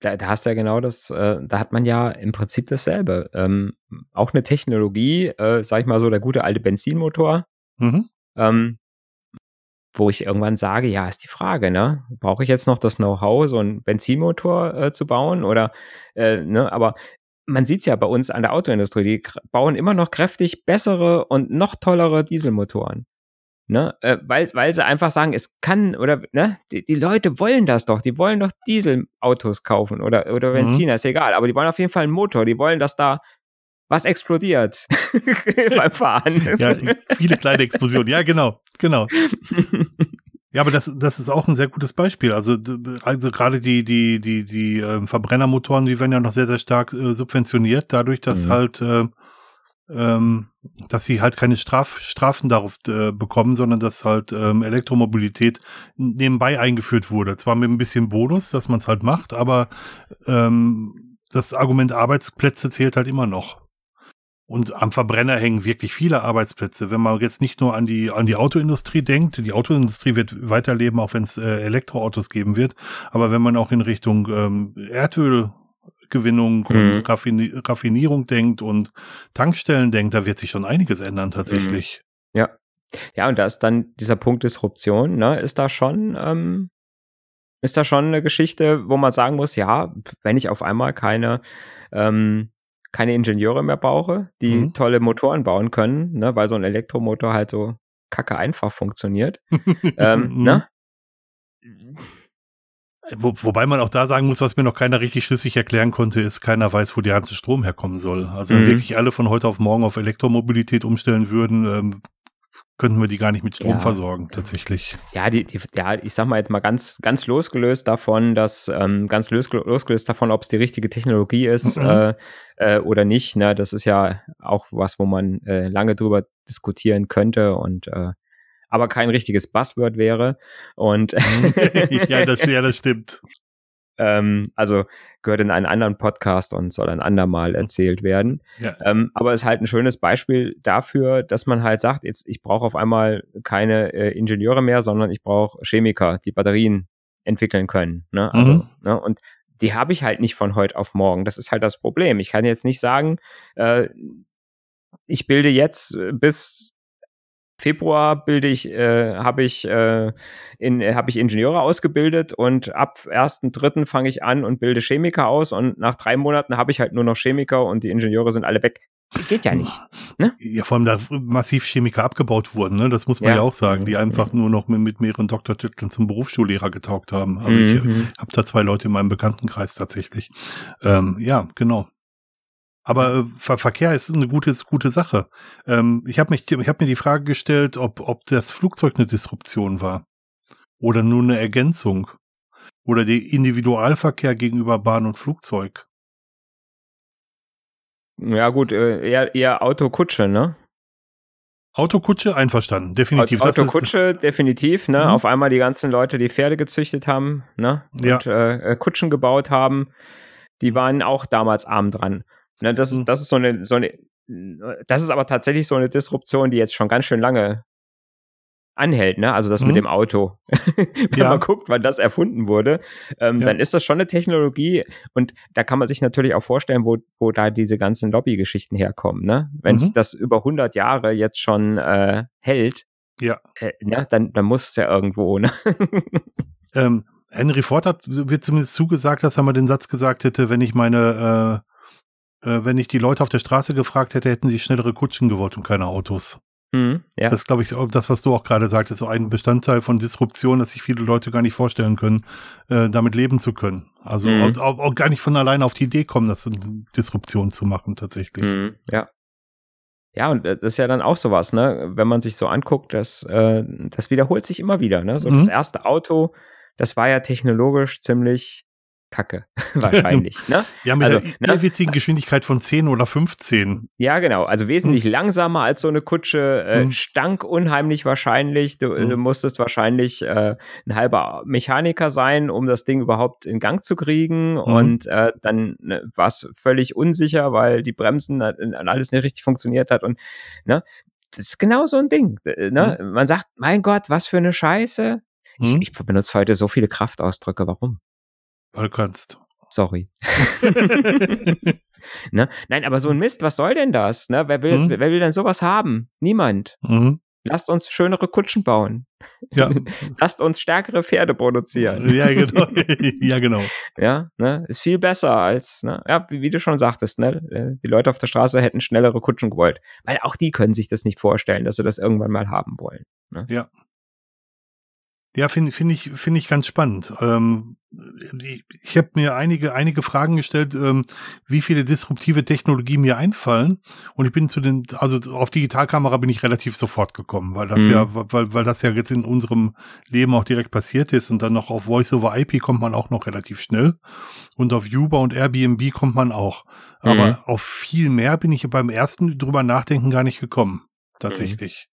Da, da, hast du ja genau das, äh, da hat man ja im Prinzip dasselbe. Ähm, auch eine Technologie, äh, sag ich mal so, der gute alte Benzinmotor, mhm. ähm, wo ich irgendwann sage, ja, ist die Frage, ne? Brauche ich jetzt noch das Know-how, so einen Benzinmotor äh, zu bauen? Oder äh, ne, aber man sieht es ja bei uns an der Autoindustrie, die bauen immer noch kräftig bessere und noch tollere Dieselmotoren. Ne, äh, weil, weil sie einfach sagen, es kann, oder, ne, die, die Leute wollen das doch, die wollen doch Dieselautos kaufen oder, oder mhm. Benziner, mhm. ist egal, aber die wollen auf jeden Fall einen Motor, die wollen, dass da was explodiert beim Fahren. Ja, viele kleine Explosionen, ja, genau, genau. Ja, aber das, das ist auch ein sehr gutes Beispiel. Also, also gerade die, die, die, die äh, Verbrennermotoren, die werden ja noch sehr, sehr stark äh, subventioniert, dadurch, dass mhm. halt äh, ähm, dass sie halt keine Straf Strafen darauf äh, bekommen, sondern dass halt ähm, Elektromobilität nebenbei eingeführt wurde. Zwar mit ein bisschen Bonus, dass man es halt macht, aber ähm, das Argument Arbeitsplätze zählt halt immer noch. Und am Verbrenner hängen wirklich viele Arbeitsplätze. Wenn man jetzt nicht nur an die, an die Autoindustrie denkt, die Autoindustrie wird weiterleben, auch wenn es äh, Elektroautos geben wird. Aber wenn man auch in Richtung ähm, Erdöl Gewinnung mhm. und Raffini Raffinierung denkt und Tankstellen denkt, da wird sich schon einiges ändern tatsächlich. Mhm. Ja. Ja, und da ist dann dieser Punkt Disruption, ne, ist da schon, ähm, ist da schon eine Geschichte, wo man sagen muss, ja, wenn ich auf einmal keine, ähm, keine Ingenieure mehr brauche, die mhm. tolle Motoren bauen können, ne, weil so ein Elektromotor halt so kacke einfach funktioniert, ähm, mhm. ne? Wo, wobei man auch da sagen muss, was mir noch keiner richtig schlüssig erklären konnte, ist, keiner weiß, wo der ganze Strom herkommen soll. Also mhm. wenn wirklich alle von heute auf morgen auf Elektromobilität umstellen würden, ähm, könnten wir die gar nicht mit Strom ja. versorgen, tatsächlich. Ja, die, die, ja, ich sag mal jetzt mal ganz, ganz losgelöst davon, dass ähm, ganz losgelöst davon, ob es die richtige Technologie ist mhm. äh, äh, oder nicht. Ne, das ist ja auch was, wo man äh, lange drüber diskutieren könnte und äh, aber kein richtiges Buzzword wäre. Und ja, das, ja, das stimmt. Ähm, also gehört in einen anderen Podcast und soll ein andermal erzählt werden. Ja. Ähm, aber ist halt ein schönes Beispiel dafür, dass man halt sagt, jetzt ich brauche auf einmal keine äh, Ingenieure mehr, sondern ich brauche Chemiker, die Batterien entwickeln können. Ne? Also, mhm. ne? Und die habe ich halt nicht von heute auf morgen. Das ist halt das Problem. Ich kann jetzt nicht sagen, äh, ich bilde jetzt bis Februar bilde ich, äh, habe ich, äh, in, hab ich Ingenieure ausgebildet und ab 1.3. fange ich an und bilde Chemiker aus und nach drei Monaten habe ich halt nur noch Chemiker und die Ingenieure sind alle weg. Geht ja nicht. Ne? Ja, vor allem da massiv Chemiker abgebaut wurden, ne? Das muss man ja, ja auch sagen, die einfach nur noch mit, mit mehreren Doktortiteln zum Berufsschullehrer getaugt haben. Also mhm. ich habe da zwei Leute in meinem Bekanntenkreis tatsächlich. Ähm, ja, genau. Aber äh, Ver Verkehr ist eine gute, gute Sache. Ähm, ich habe mich, ich habe mir die Frage gestellt, ob, ob das Flugzeug eine Disruption war oder nur eine Ergänzung. Oder der Individualverkehr gegenüber Bahn und Flugzeug. Ja, gut, äh, eher, eher Autokutsche, ne? Autokutsche einverstanden, definitiv. Autokutsche, definitiv, ne? Mhm. Auf einmal die ganzen Leute, die Pferde gezüchtet haben, ne? Und ja. äh, äh Kutschen gebaut haben, die waren auch damals arm dran. Ne? Das, ist, mhm. das ist so eine, so eine, das ist aber tatsächlich so eine Disruption, die jetzt schon ganz schön lange anhält, ne? Also das mhm. mit dem Auto. Wenn ja. man guckt, wann das erfunden wurde, ähm, ja. dann ist das schon eine Technologie und da kann man sich natürlich auch vorstellen, wo, wo da diese ganzen Lobbygeschichten herkommen, ne? Wenn mhm. das über 100 Jahre jetzt schon äh, hält, ja. Äh, ne? dann, dann muss es ja irgendwo, ne? ähm, Henry Ford hat, wird zumindest zugesagt, dass er mal den Satz gesagt hätte, wenn ich meine, äh, äh, wenn ich die Leute auf der Straße gefragt hätte, hätten sie schnellere Kutschen gewollt und keine Autos. Mhm, ja. Das glaube ich, das, was du auch gerade sagtest, so ein Bestandteil von Disruption, dass sich viele Leute gar nicht vorstellen können, äh, damit leben zu können. Also mhm. auch, auch, auch, gar nicht von alleine auf die Idee kommen, das Disruption zu machen tatsächlich. Mhm, ja. Ja, und äh, das ist ja dann auch sowas, ne? Wenn man sich so anguckt, das, äh, das wiederholt sich immer wieder, ne? So das mhm. erste Auto, das war ja technologisch ziemlich Kacke, wahrscheinlich. Ne? ja, mit also, einer ne? Geschwindigkeit von 10 oder 15. Ja, genau. Also wesentlich hm. langsamer als so eine Kutsche, äh, hm. stank unheimlich wahrscheinlich. Du, hm. du musstest wahrscheinlich äh, ein halber Mechaniker sein, um das Ding überhaupt in Gang zu kriegen. Hm. Und äh, dann ne, war es völlig unsicher, weil die Bremsen äh, alles nicht richtig funktioniert hat. Und ne, das ist genau so ein Ding. Ne? Hm. Man sagt, mein Gott, was für eine Scheiße. Ich, hm. ich benutze heute so viele Kraftausdrücke. Warum? Weil du kannst. Sorry. ne? Nein, aber so ein Mist, was soll denn das? Ne? Wer, will, mhm. wer will denn sowas haben? Niemand. Mhm. Lasst uns schönere Kutschen bauen. Ja. Lasst uns stärkere Pferde produzieren. Ja, genau. ja, genau. Ja, ne? Ist viel besser als, ne? Ja, wie, wie, du schon sagtest, ne? Äh, die Leute auf der Straße hätten schnellere Kutschen gewollt. Weil auch die können sich das nicht vorstellen, dass sie das irgendwann mal haben wollen. Ne? Ja. Ja, finde find ich, finde ich ganz spannend. Ähm, ich ich habe mir einige, einige Fragen gestellt, ähm, wie viele disruptive Technologien mir einfallen. Und ich bin zu den, also auf Digitalkamera bin ich relativ sofort gekommen, weil das mhm. ja, weil, weil das ja jetzt in unserem Leben auch direkt passiert ist. Und dann noch auf Voice over IP kommt man auch noch relativ schnell. Und auf Uber und Airbnb kommt man auch. Aber mhm. auf viel mehr bin ich beim ersten drüber nachdenken gar nicht gekommen. Tatsächlich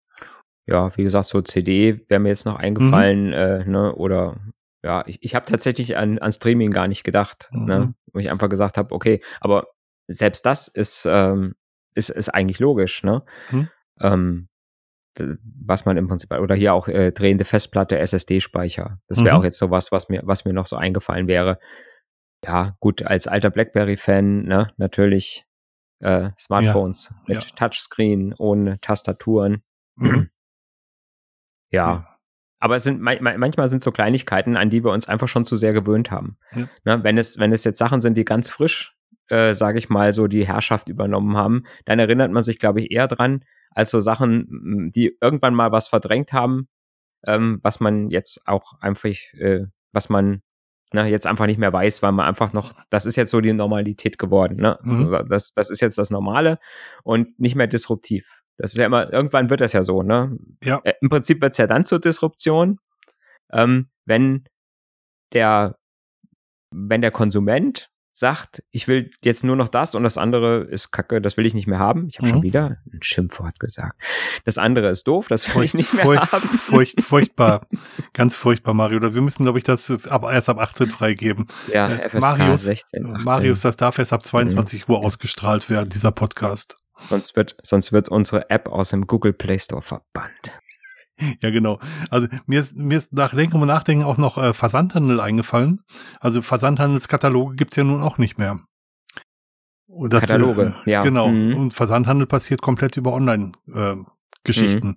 ja, wie gesagt, so CD wäre mir jetzt noch eingefallen, mhm. äh, ne, oder ja, ich, ich habe tatsächlich an, an Streaming gar nicht gedacht, ne, mhm. ne, wo ich einfach gesagt habe, okay, aber selbst das ist, ähm, ist, ist eigentlich logisch, ne? Mhm. Ähm, was man im Prinzip, oder hier auch äh, drehende Festplatte, SSD-Speicher. Das wäre mhm. auch jetzt so was, was mir, was mir noch so eingefallen wäre. Ja, gut, als alter Blackberry-Fan, ne, natürlich äh, Smartphones ja, mit ja. Touchscreen, ohne Tastaturen. Mhm. Ja. Aber es sind manchmal sind so Kleinigkeiten, an die wir uns einfach schon zu sehr gewöhnt haben. Ja. Ne, wenn es wenn es jetzt Sachen sind, die ganz frisch, äh, sage ich mal, so die Herrschaft übernommen haben, dann erinnert man sich, glaube ich, eher dran als so Sachen, die irgendwann mal was verdrängt haben, ähm, was man jetzt auch einfach, äh, was man na, ne, jetzt einfach nicht mehr weiß, weil man einfach noch, das ist jetzt so die Normalität geworden. Ne? Mhm. Also das, das ist jetzt das Normale und nicht mehr disruptiv. Das ist ja immer, irgendwann wird das ja so, ne? Ja. Äh, Im Prinzip wird es ja dann zur Disruption, ähm, wenn der, wenn der Konsument sagt, ich will jetzt nur noch das und das andere ist kacke, das will ich nicht mehr haben. Ich habe mhm. schon wieder ein Schimpfwort gesagt. Das andere ist doof, das will furcht, ich nicht mehr furcht, haben. Furcht, furchtbar, ganz furchtbar, Mario. Wir müssen, glaube ich, das ab, erst ab 18 freigeben. Ja, äh, FSK Marius, 16. 18. Marius, das darf erst ab 22 mhm. Uhr ausgestrahlt werden, dieser Podcast. Sonst wird, sonst wird unsere App aus dem Google Play Store verbannt. Ja, genau. Also mir ist, mir ist nach Denken und Nachdenken auch noch äh, Versandhandel eingefallen. Also Versandhandelskataloge gibt's ja nun auch nicht mehr. Und das, Kataloge, äh, ja. Genau. Mhm. Und Versandhandel passiert komplett über Online-Geschichten äh, mhm.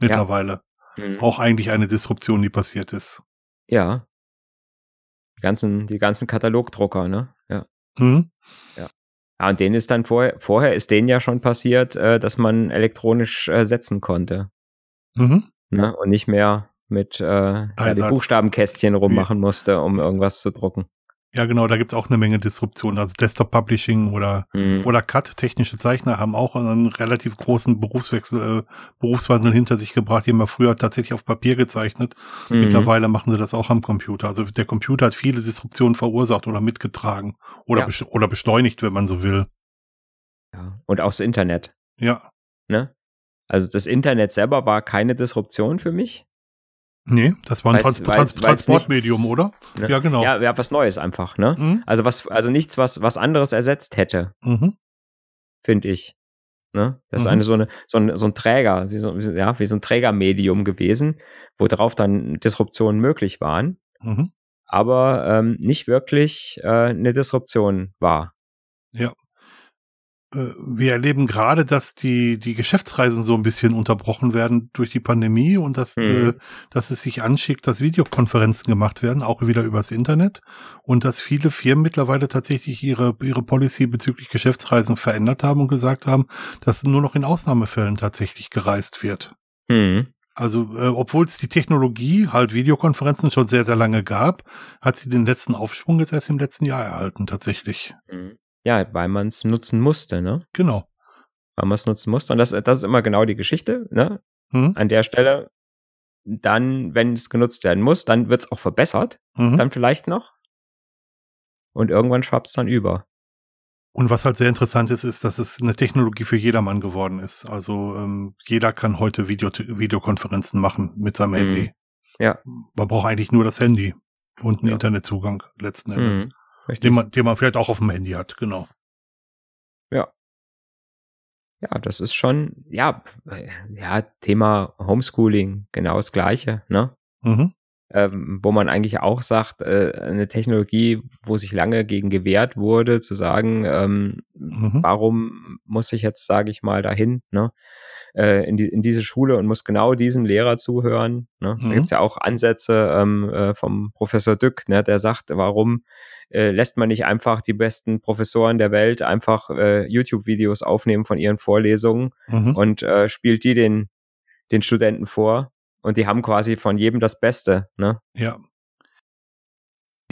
mittlerweile. Ja. Mhm. Auch eigentlich eine Disruption, die passiert ist. Ja. Die ganzen, die ganzen Katalogdrucker, ne? Ja. Mhm. Ja. Ja, und denen ist dann vorher, vorher ist denen ja schon passiert, äh, dass man elektronisch äh, setzen konnte. Mhm. Ne? Und nicht mehr mit äh, ja, die Buchstabenkästchen rummachen musste, um irgendwas zu drucken. Ja, genau, da gibt's auch eine Menge Disruption. Also Desktop Publishing oder, mhm. oder CAT, technische Zeichner, haben auch einen relativ großen Berufswechsel, äh, Berufswandel hinter sich gebracht. Die haben ja früher tatsächlich auf Papier gezeichnet. Mhm. Mittlerweile machen sie das auch am Computer. Also der Computer hat viele Disruptionen verursacht oder mitgetragen oder, ja. oder beschleunigt, wenn man so will. Ja, und auch das Internet. Ja. Ne? Also das Internet selber war keine Disruption für mich. Nee, das war ein Trans Trans Transportmedium, nichts, oder? Ne? Ja, genau. Ja, ja, was Neues einfach, ne? Mhm. Also was, also nichts, was, was anderes ersetzt hätte. Mhm. Finde ich. Ne? Das ist mhm. eine so eine, so ein, so ein Träger, wie so, ja, wie so ein Trägermedium gewesen, wo darauf dann Disruptionen möglich waren, mhm. aber ähm, nicht wirklich äh, eine Disruption war. Ja. Äh, wir erleben gerade, dass die, die Geschäftsreisen so ein bisschen unterbrochen werden durch die Pandemie und dass, mhm. äh, dass es sich anschickt, dass Videokonferenzen gemacht werden, auch wieder übers Internet und dass viele Firmen mittlerweile tatsächlich ihre, ihre Policy bezüglich Geschäftsreisen verändert haben und gesagt haben, dass nur noch in Ausnahmefällen tatsächlich gereist wird. Mhm. Also, äh, obwohl es die Technologie, halt Videokonferenzen schon sehr, sehr lange gab, hat sie den letzten Aufschwung jetzt erst im letzten Jahr erhalten, tatsächlich. Mhm. Ja, weil man es nutzen musste, ne? Genau. Weil man es nutzen musste. Und das, das ist immer genau die Geschichte, ne? Mhm. An der Stelle, dann, wenn es genutzt werden muss, dann wird es auch verbessert. Mhm. Dann vielleicht noch. Und irgendwann schwappt es dann über. Und was halt sehr interessant ist, ist, dass es eine Technologie für jedermann geworden ist. Also ähm, jeder kann heute Video Videokonferenzen machen mit seinem mhm. Handy. Ja. Man braucht eigentlich nur das Handy und einen ja. Internetzugang letzten Endes. Mhm. Richtig. Den man, den man vielleicht auch auf dem Handy hat, genau. Ja. Ja, das ist schon, ja, ja, Thema Homeschooling, genau das Gleiche, ne? Mhm. Ähm, wo man eigentlich auch sagt, äh, eine Technologie, wo sich lange gegen gewehrt wurde, zu sagen, ähm, mhm. warum muss ich jetzt, sage ich mal, dahin, ne? Äh, in, die, in diese Schule und muss genau diesem Lehrer zuhören. Ne? Mhm. Da gibt's ja auch Ansätze ähm, äh, vom Professor Dück, ne, der sagt, warum äh, lässt man nicht einfach die besten Professoren der Welt einfach äh, YouTube-Videos aufnehmen von ihren Vorlesungen mhm. und äh, spielt die den, den Studenten vor. Und die haben quasi von jedem das Beste, ne? Ja,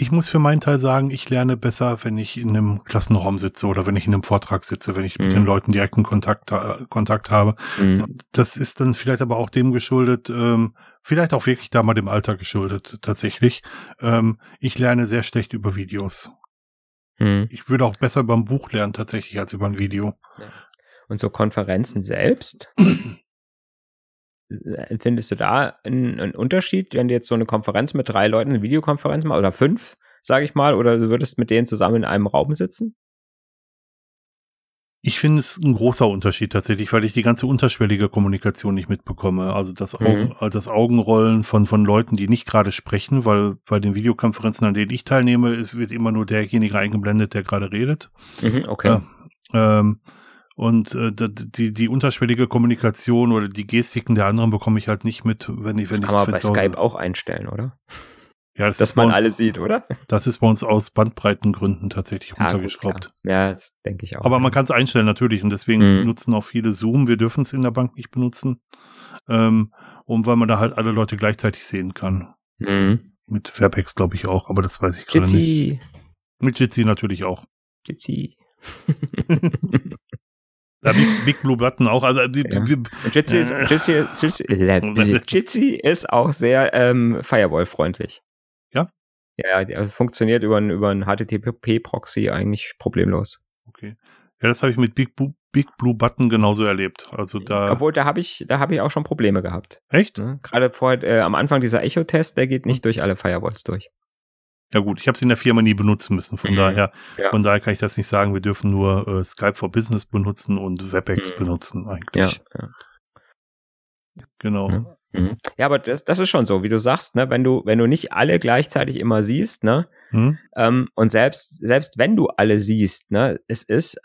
ich muss für meinen Teil sagen, ich lerne besser, wenn ich in einem Klassenraum sitze oder wenn ich in einem Vortrag sitze, wenn ich mhm. mit den Leuten direkten Kontakt, äh, Kontakt habe. Mhm. Das ist dann vielleicht aber auch dem geschuldet, ähm, vielleicht auch wirklich da mal dem Alter geschuldet, tatsächlich. Ähm, ich lerne sehr schlecht über Videos. Mhm. Ich würde auch besser über ein Buch lernen, tatsächlich, als über ein Video. Ja. Und so Konferenzen selbst? Findest du da einen, einen, Unterschied, wenn du jetzt so eine Konferenz mit drei Leuten, eine Videokonferenz mal oder fünf, sage ich mal, oder du würdest mit denen zusammen in einem Raum sitzen? Ich finde es ein großer Unterschied tatsächlich, weil ich die ganze unterschwellige Kommunikation nicht mitbekomme. Also das, Augen, mhm. also das Augenrollen von, von Leuten, die nicht gerade sprechen, weil bei den Videokonferenzen, an denen ich teilnehme, wird immer nur derjenige eingeblendet, der gerade redet. Mhm, okay. Äh, ähm, und äh, die, die unterschwellige Kommunikation oder die Gestiken der anderen bekomme ich halt nicht mit, wenn ich, wenn das ich. Kann man bei Skype auch einstellen, oder? Ja, das Dass man uns, alle sieht, oder? Das ist bei uns aus Bandbreitengründen tatsächlich ja, runtergeschraubt. Gut, ja, das denke ich auch. Aber man kann es einstellen natürlich und deswegen mhm. nutzen auch viele Zoom. Wir dürfen es in der Bank nicht benutzen, ähm, um weil man da halt alle Leute gleichzeitig sehen kann. Mhm. Mit Fairpex glaube ich auch, aber das weiß ich gerade nicht. Mit Jitsi natürlich auch. Jitsi. Ja, Big, Big, Blue Button auch. Also die, ja. die, Jitsi, ist, Jitsi, Jitsi, Jitsi ist auch sehr ähm, Firewall-freundlich. Ja? Ja, der funktioniert über, über einen HTTP-Proxy eigentlich problemlos. Okay. Ja, das habe ich mit Big, Blue, Big Blue Button genauso erlebt. Also da. Obwohl, da habe ich, da habe ich auch schon Probleme gehabt. Echt? Ne? Gerade vorher, äh, am Anfang dieser Echo-Test, der geht nicht hm. durch alle Firewalls durch. Ja gut, ich habe es in der Firma nie benutzen müssen, von mhm. daher, ja. von daher kann ich das nicht sagen. Wir dürfen nur äh, Skype for Business benutzen und WebEx mhm. benutzen eigentlich. Ja, ja. Genau. Mhm. Ja, aber das, das ist schon so, wie du sagst, ne, wenn du, wenn du nicht alle gleichzeitig immer siehst, ne, mhm. ähm, und selbst, selbst wenn du alle siehst, ne, es ist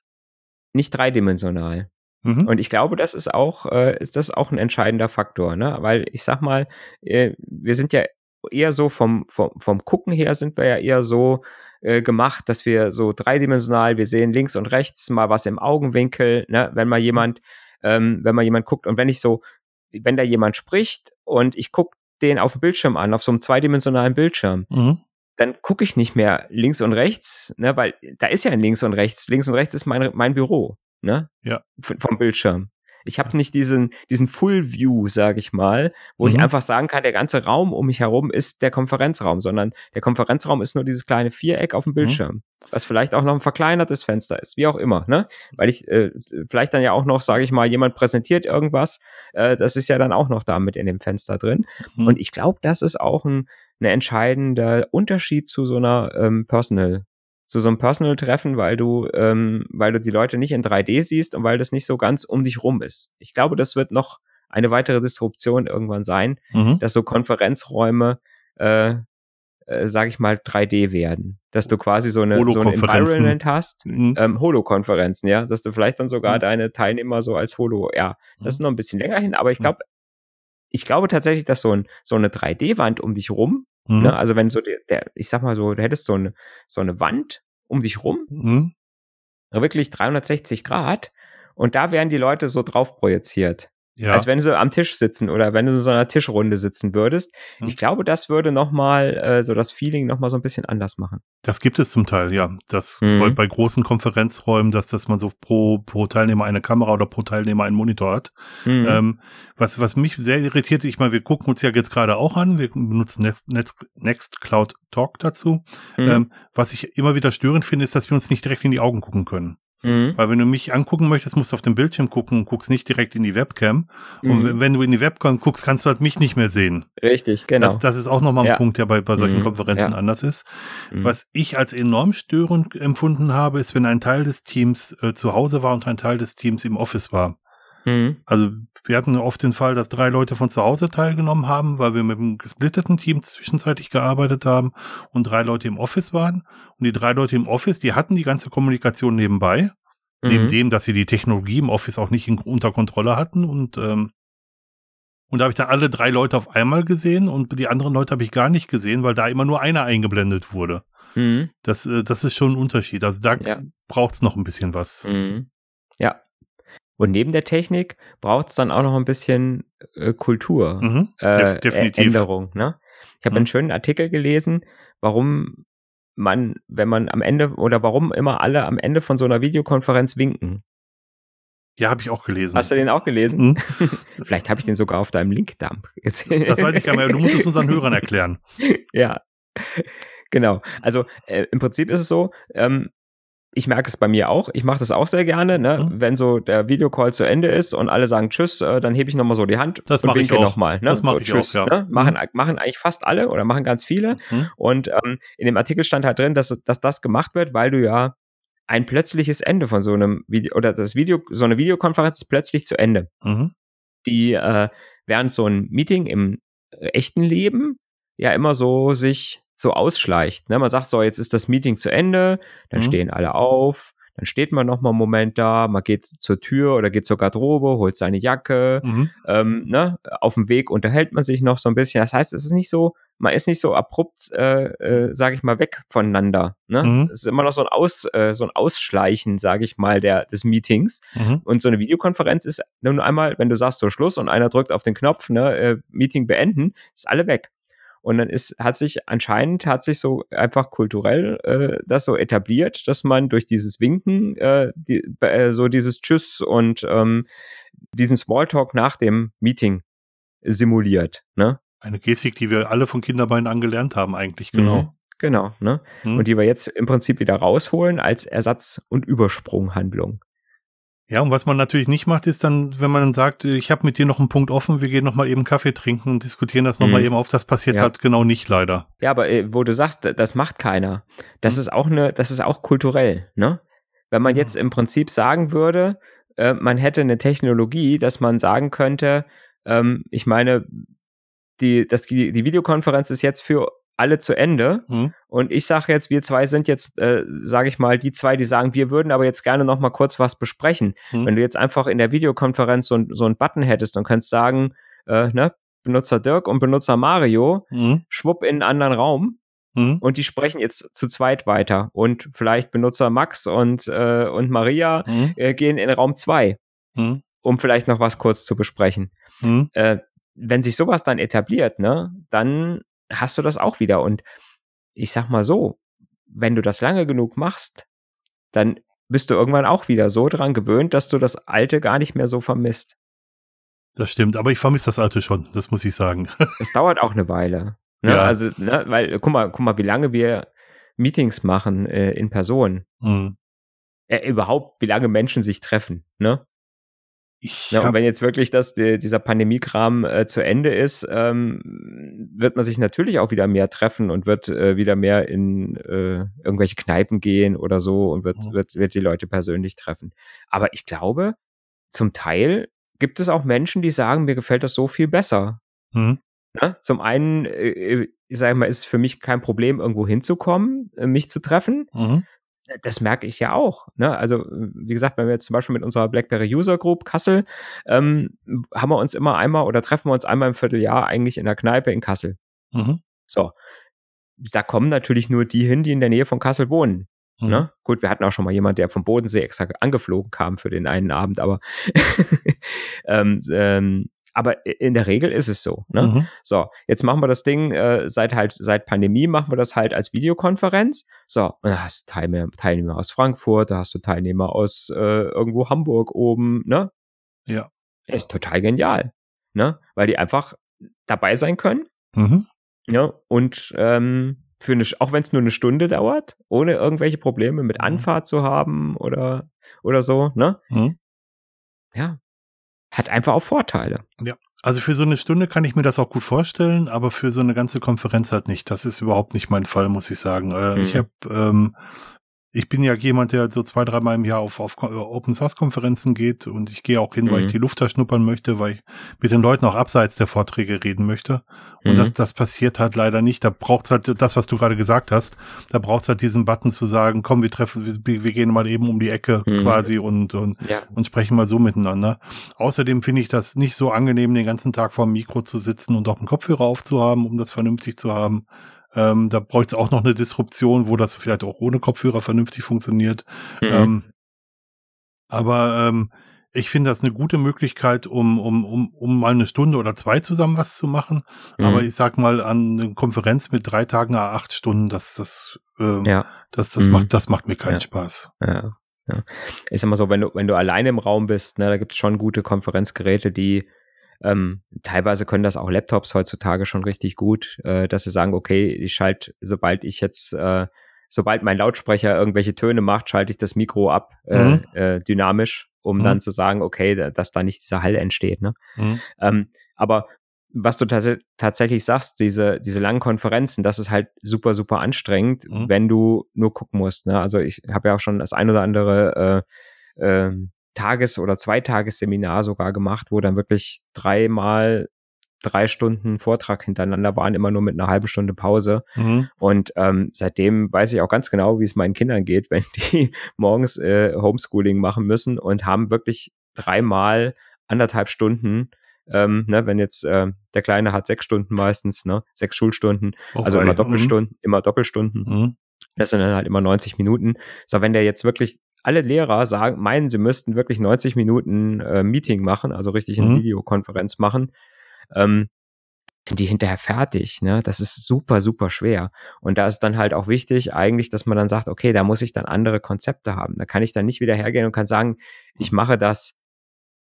nicht dreidimensional. Mhm. Und ich glaube, das ist auch, äh, ist das auch ein entscheidender Faktor, ne? Weil ich sag mal, äh, wir sind ja eher so vom, vom, vom Gucken her sind wir ja eher so äh, gemacht, dass wir so dreidimensional, wir sehen links und rechts mal was im Augenwinkel, ne, wenn mal jemand, ähm, wenn mal jemand guckt und wenn ich so, wenn da jemand spricht und ich gucke den auf dem Bildschirm an, auf so einem zweidimensionalen Bildschirm, mhm. dann gucke ich nicht mehr links und rechts, ne, weil da ist ja ein links und rechts. Links und rechts ist mein, mein Büro, ne? Ja. Vom Bildschirm. Ich habe nicht diesen, diesen Full View, sage ich mal, wo mhm. ich einfach sagen kann, der ganze Raum um mich herum ist der Konferenzraum, sondern der Konferenzraum ist nur dieses kleine Viereck auf dem mhm. Bildschirm, mhm. was vielleicht auch noch ein verkleinertes Fenster ist, wie auch immer, ne? Weil ich äh, vielleicht dann ja auch noch, sage ich mal, jemand präsentiert irgendwas, äh, das ist ja dann auch noch da mit in dem Fenster drin. Mhm. Und ich glaube, das ist auch ein, ein entscheidender Unterschied zu so einer ähm, Personal zu so einem Personal-Treffen, weil du, ähm, weil du die Leute nicht in 3D siehst und weil das nicht so ganz um dich rum ist. Ich glaube, das wird noch eine weitere Disruption irgendwann sein, mhm. dass so Konferenzräume, äh, äh, sag ich mal, 3D werden. Dass du quasi so eine so ein Environment hast, mhm. ähm, Holo-Konferenzen, ja, dass du vielleicht dann sogar mhm. deine Teilnehmer so als Holo, ja, das ist mhm. noch ein bisschen länger hin, aber ich glaube, ich glaube tatsächlich, dass so, ein, so eine 3D-Wand um dich rum Mhm. Ne? Also wenn so der, der, ich sag mal so, du hättest so eine, so eine Wand um dich rum, mhm. wirklich 360 Grad, und da werden die Leute so drauf projiziert. Ja. Als wenn sie am Tisch sitzen oder wenn du in so einer Tischrunde sitzen würdest. Hm. Ich glaube, das würde nochmal äh, so das Feeling nochmal so ein bisschen anders machen. Das gibt es zum Teil, ja. Das mhm. bei, bei, großen Konferenzräumen, dass, dass man so pro, pro Teilnehmer eine Kamera oder pro Teilnehmer einen Monitor hat. Mhm. Ähm, was, was mich sehr irritiert, ich meine, wir gucken uns ja jetzt gerade auch an, wir benutzen Next, Next, Next Cloud Talk dazu. Mhm. Ähm, was ich immer wieder störend finde, ist, dass wir uns nicht direkt in die Augen gucken können. Mhm. Weil wenn du mich angucken möchtest, musst du auf dem Bildschirm gucken und guckst nicht direkt in die Webcam. Mhm. Und wenn du in die Webcam guckst, kannst du halt mich nicht mehr sehen. Richtig, genau. Das, das ist auch nochmal ein ja. Punkt, der bei, bei solchen mhm. Konferenzen ja. anders ist. Mhm. Was ich als enorm störend empfunden habe, ist, wenn ein Teil des Teams äh, zu Hause war und ein Teil des Teams im Office war. Mhm. Also wir hatten oft den Fall, dass drei Leute von zu Hause teilgenommen haben, weil wir mit einem gesplitteten Team zwischenzeitlich gearbeitet haben und drei Leute im Office waren. Und die drei Leute im Office, die hatten die ganze Kommunikation nebenbei. Mhm. Neben dem, dass sie die Technologie im Office auch nicht in, unter Kontrolle hatten und ähm, und da habe ich dann alle drei Leute auf einmal gesehen und die anderen Leute habe ich gar nicht gesehen, weil da immer nur einer eingeblendet wurde. Mhm. Das, äh, das ist schon ein Unterschied. Also da ja. braucht es noch ein bisschen was. Mhm. Ja, und neben der Technik braucht es dann auch noch ein bisschen äh, Kultur, mhm, äh, definitiv. Änderung. Ne? Ich habe mhm. einen schönen Artikel gelesen, warum man, wenn man am Ende oder warum immer alle am Ende von so einer Videokonferenz winken. Ja, habe ich auch gelesen. Hast du den auch gelesen? Mhm. Vielleicht habe ich den sogar auf deinem Linkdump gesehen. Das weiß ich gar nicht mehr. Du musst es unseren Hörern erklären. ja, genau. Also äh, im Prinzip ist es so, ähm, ich merke es bei mir auch. Ich mache das auch sehr gerne, ne? Mhm. wenn so der Videocall zu Ende ist und alle sagen Tschüss, äh, dann hebe ich nochmal so die Hand das und winke nochmal. Ne? Das mache so, ich tschüss, auch, ja. ne? machen, mhm. machen eigentlich fast alle oder machen ganz viele. Mhm. Und ähm, in dem Artikel stand halt drin, dass, dass das gemacht wird, weil du ja ein plötzliches Ende von so einem Video oder das Video, so eine Videokonferenz ist plötzlich zu Ende. Mhm. Die äh, während so ein Meeting im äh, echten Leben ja immer so sich so ausschleicht. Ne? Man sagt so, jetzt ist das Meeting zu Ende, dann mhm. stehen alle auf, dann steht man noch mal einen Moment da, man geht zur Tür oder geht zur Garderobe, holt seine Jacke, mhm. ähm, ne? auf dem Weg unterhält man sich noch so ein bisschen. Das heißt, es ist nicht so, man ist nicht so abrupt, äh, äh, sage ich mal, weg voneinander. Ne? Mhm. Es ist immer noch so ein, Aus, äh, so ein Ausschleichen, sage ich mal, der, des Meetings. Mhm. Und so eine Videokonferenz ist nur einmal, wenn du sagst so Schluss und einer drückt auf den Knopf, ne, äh, Meeting beenden, ist alle weg. Und dann ist, hat sich anscheinend, hat sich so einfach kulturell äh, das so etabliert, dass man durch dieses Winken, äh, die, äh, so dieses Tschüss und ähm, diesen Smalltalk nach dem Meeting simuliert. Ne? Eine Gestik, die wir alle von Kinderbeinen angelernt haben, eigentlich, genau. Mhm, genau, ne? Mhm. Und die wir jetzt im Prinzip wieder rausholen als Ersatz- und Übersprunghandlung. Ja, und was man natürlich nicht macht, ist dann, wenn man dann sagt, ich habe mit dir noch einen Punkt offen, wir gehen noch mal eben Kaffee trinken und diskutieren das noch mhm. mal eben auf. Das passiert ja. halt genau nicht leider. Ja, aber äh, wo du sagst, das macht keiner. Das mhm. ist auch eine, das ist auch kulturell, ne? Wenn man jetzt im Prinzip sagen würde, äh, man hätte eine Technologie, dass man sagen könnte, ähm, ich meine, die, das, die, die Videokonferenz ist jetzt für alle zu Ende. Mhm. Und ich sage jetzt, wir zwei sind jetzt, äh, sage ich mal, die zwei, die sagen, wir würden aber jetzt gerne noch mal kurz was besprechen. Mhm. Wenn du jetzt einfach in der Videokonferenz so, so einen Button hättest und könntest sagen, äh, ne, Benutzer Dirk und Benutzer Mario, mhm. schwupp in einen anderen Raum. Mhm. Und die sprechen jetzt zu zweit weiter. Und vielleicht Benutzer Max und, äh, und Maria mhm. äh, gehen in Raum zwei, mhm. um vielleicht noch was kurz zu besprechen. Äh, wenn sich sowas dann etabliert, ne, dann hast du das auch wieder. Und ich sag mal so, wenn du das lange genug machst, dann bist du irgendwann auch wieder so dran gewöhnt, dass du das Alte gar nicht mehr so vermisst. Das stimmt, aber ich vermisse das Alte schon, das muss ich sagen. Es dauert auch eine Weile. Ne? Ja. Also, ne, weil, guck mal, guck mal, wie lange wir Meetings machen äh, in Person. Mhm. Äh, überhaupt, wie lange Menschen sich treffen, ne? Ja, und wenn jetzt wirklich das, die, dieser Pandemiekram äh, zu Ende ist, ähm, wird man sich natürlich auch wieder mehr treffen und wird äh, wieder mehr in äh, irgendwelche Kneipen gehen oder so und wird, mhm. wird, wird die Leute persönlich treffen. Aber ich glaube, zum Teil gibt es auch Menschen, die sagen, mir gefällt das so viel besser. Mhm. Ja, zum einen, äh, ich sage mal, ist es für mich kein Problem, irgendwo hinzukommen, äh, mich zu treffen. Mhm das merke ich ja auch. Ne? Also, wie gesagt, wenn wir jetzt zum Beispiel mit unserer BlackBerry User Group Kassel, ähm, haben wir uns immer einmal oder treffen wir uns einmal im Vierteljahr eigentlich in der Kneipe in Kassel. Mhm. So. Da kommen natürlich nur die hin, die in der Nähe von Kassel wohnen. Mhm. Ne? Gut, wir hatten auch schon mal jemand, der vom Bodensee extra angeflogen kam für den einen Abend, aber ähm, ähm, aber in der Regel ist es so. Ne? Mhm. So, jetzt machen wir das Ding äh, seit halt seit Pandemie machen wir das halt als Videokonferenz. So, und da hast du Teilnehmer, Teilnehmer aus Frankfurt, da hast du Teilnehmer aus äh, irgendwo Hamburg oben, ne? Ja. Ist total genial, ne? Weil die einfach dabei sein können. Mhm. Ja, und ähm, für eine, auch wenn es nur eine Stunde dauert, ohne irgendwelche Probleme mit mhm. Anfahrt zu haben oder oder so, ne? Mhm. Ja, hat einfach auch Vorteile. Ja. Also für so eine Stunde kann ich mir das auch gut vorstellen, aber für so eine ganze Konferenz halt nicht. Das ist überhaupt nicht mein Fall, muss ich sagen. Äh, mhm. Ich habe ähm, ich bin ja jemand, der so zwei, dreimal im Jahr auf, auf Open Source Konferenzen geht und ich gehe auch hin, mhm. weil ich mhm. die Luft da schnuppern möchte, weil ich mit den Leuten auch abseits der Vorträge reden möchte. Und mhm. das, das passiert halt leider nicht. Da braucht's halt das, was du gerade gesagt hast. Da braucht's halt diesen Button zu sagen, komm, wir treffen, wir, wir gehen mal eben um die Ecke mhm. quasi und, und, ja. und sprechen mal so miteinander. Außerdem finde ich das nicht so angenehm, den ganzen Tag vor dem Mikro zu sitzen und auch einen Kopfhörer aufzuhaben, um das vernünftig zu haben. Ähm, da bräuchte es auch noch eine Disruption, wo das vielleicht auch ohne Kopfhörer vernünftig funktioniert. Mhm. Ähm, aber ähm, ich finde das eine gute Möglichkeit, um, um, um, um mal eine Stunde oder zwei zusammen was zu machen. Mhm. Aber ich sag mal, an einer Konferenz mit drei Tagen, acht Stunden, das, das, ähm, ja. das, das mhm. macht, das macht mir keinen ja. Spaß. Ja. Ja. Ist immer so, wenn du, wenn du alleine im Raum bist, ne, da gibt es schon gute Konferenzgeräte, die ähm, teilweise können das auch Laptops heutzutage schon richtig gut, äh, dass sie sagen, okay, ich schalte, sobald ich jetzt, äh, sobald mein Lautsprecher irgendwelche Töne macht, schalte ich das Mikro ab, äh, mhm. äh, dynamisch, um mhm. dann zu sagen, okay, dass da nicht dieser Hall entsteht. Ne? Mhm. Ähm, aber was du tats tatsächlich sagst, diese, diese langen Konferenzen, das ist halt super, super anstrengend, mhm. wenn du nur gucken musst. Ne? Also ich habe ja auch schon das ein oder andere äh, äh, Tages- oder Zweitagesseminar sogar gemacht, wo dann wirklich dreimal drei Stunden Vortrag hintereinander waren, immer nur mit einer halben Stunde Pause. Mhm. Und ähm, seitdem weiß ich auch ganz genau, wie es meinen Kindern geht, wenn die morgens äh, Homeschooling machen müssen und haben wirklich dreimal anderthalb Stunden ähm, ne, wenn jetzt äh, der Kleine hat sechs Stunden meistens, ne, sechs Schulstunden, oh, also immer Doppelstunden, mhm. immer Doppelstunden. Mhm. Das sind dann halt immer 90 Minuten. So, wenn der jetzt wirklich alle Lehrer sagen, meinen, sie müssten wirklich 90 Minuten äh, Meeting machen, also richtig eine mhm. Videokonferenz machen, ähm, sind die hinterher fertig. Ne? Das ist super, super schwer. Und da ist dann halt auch wichtig, eigentlich, dass man dann sagt, okay, da muss ich dann andere Konzepte haben. Da kann ich dann nicht wieder hergehen und kann sagen, ich mache das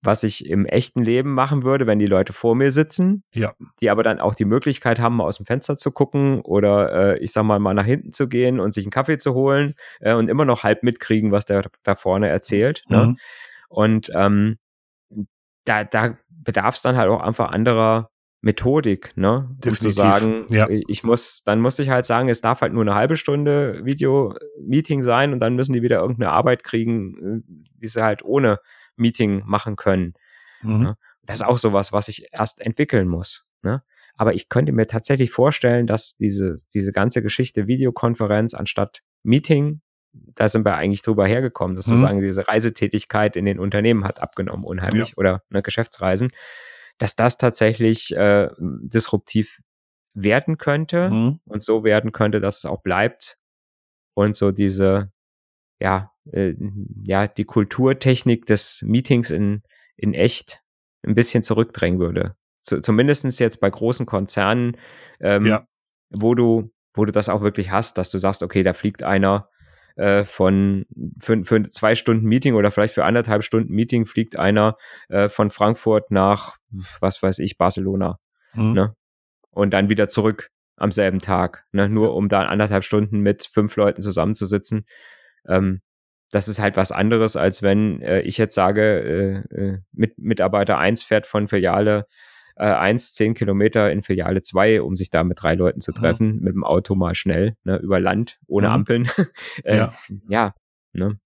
was ich im echten Leben machen würde, wenn die Leute vor mir sitzen, ja. die aber dann auch die Möglichkeit haben, mal aus dem Fenster zu gucken oder äh, ich sag mal, mal nach hinten zu gehen und sich einen Kaffee zu holen äh, und immer noch halb mitkriegen, was der da vorne erzählt. Ne? Mhm. Ne? Und ähm, da, da bedarf es dann halt auch einfach anderer Methodik, ne? Definitiv. Um zu sagen, ja. ich muss, dann muss ich halt sagen, es darf halt nur eine halbe Stunde Video-Meeting sein und dann müssen die wieder irgendeine Arbeit kriegen, äh, die sie halt ohne Meeting machen können. Mhm. Ne? Das ist auch sowas, was ich erst entwickeln muss. Ne? Aber ich könnte mir tatsächlich vorstellen, dass diese, diese ganze Geschichte Videokonferenz anstatt Meeting, da sind wir eigentlich drüber hergekommen, dass mhm. sozusagen diese Reisetätigkeit in den Unternehmen hat abgenommen, unheimlich, ja. oder ne, Geschäftsreisen, dass das tatsächlich äh, disruptiv werden könnte mhm. und so werden könnte, dass es auch bleibt und so diese, ja, äh, ja, die Kulturtechnik des Meetings in, in echt ein bisschen zurückdrängen würde. Z zumindestens jetzt bei großen Konzernen, ähm, ja. wo du wo du das auch wirklich hast, dass du sagst, okay, da fliegt einer äh, von für, für zwei Stunden Meeting oder vielleicht für anderthalb Stunden Meeting fliegt einer äh, von Frankfurt nach, was weiß ich, Barcelona. Mhm. Ne? Und dann wieder zurück am selben Tag, ne? nur um da anderthalb Stunden mit fünf Leuten zusammenzusitzen. Ähm, das ist halt was anderes, als wenn äh, ich jetzt sage, äh, äh mit, Mitarbeiter 1 fährt von Filiale äh, 1 10 Kilometer in Filiale 2, um sich da mit drei Leuten zu treffen, mhm. mit dem Auto mal schnell, ne, über Land, ohne mhm. Ampeln. äh, ja. ja, ne?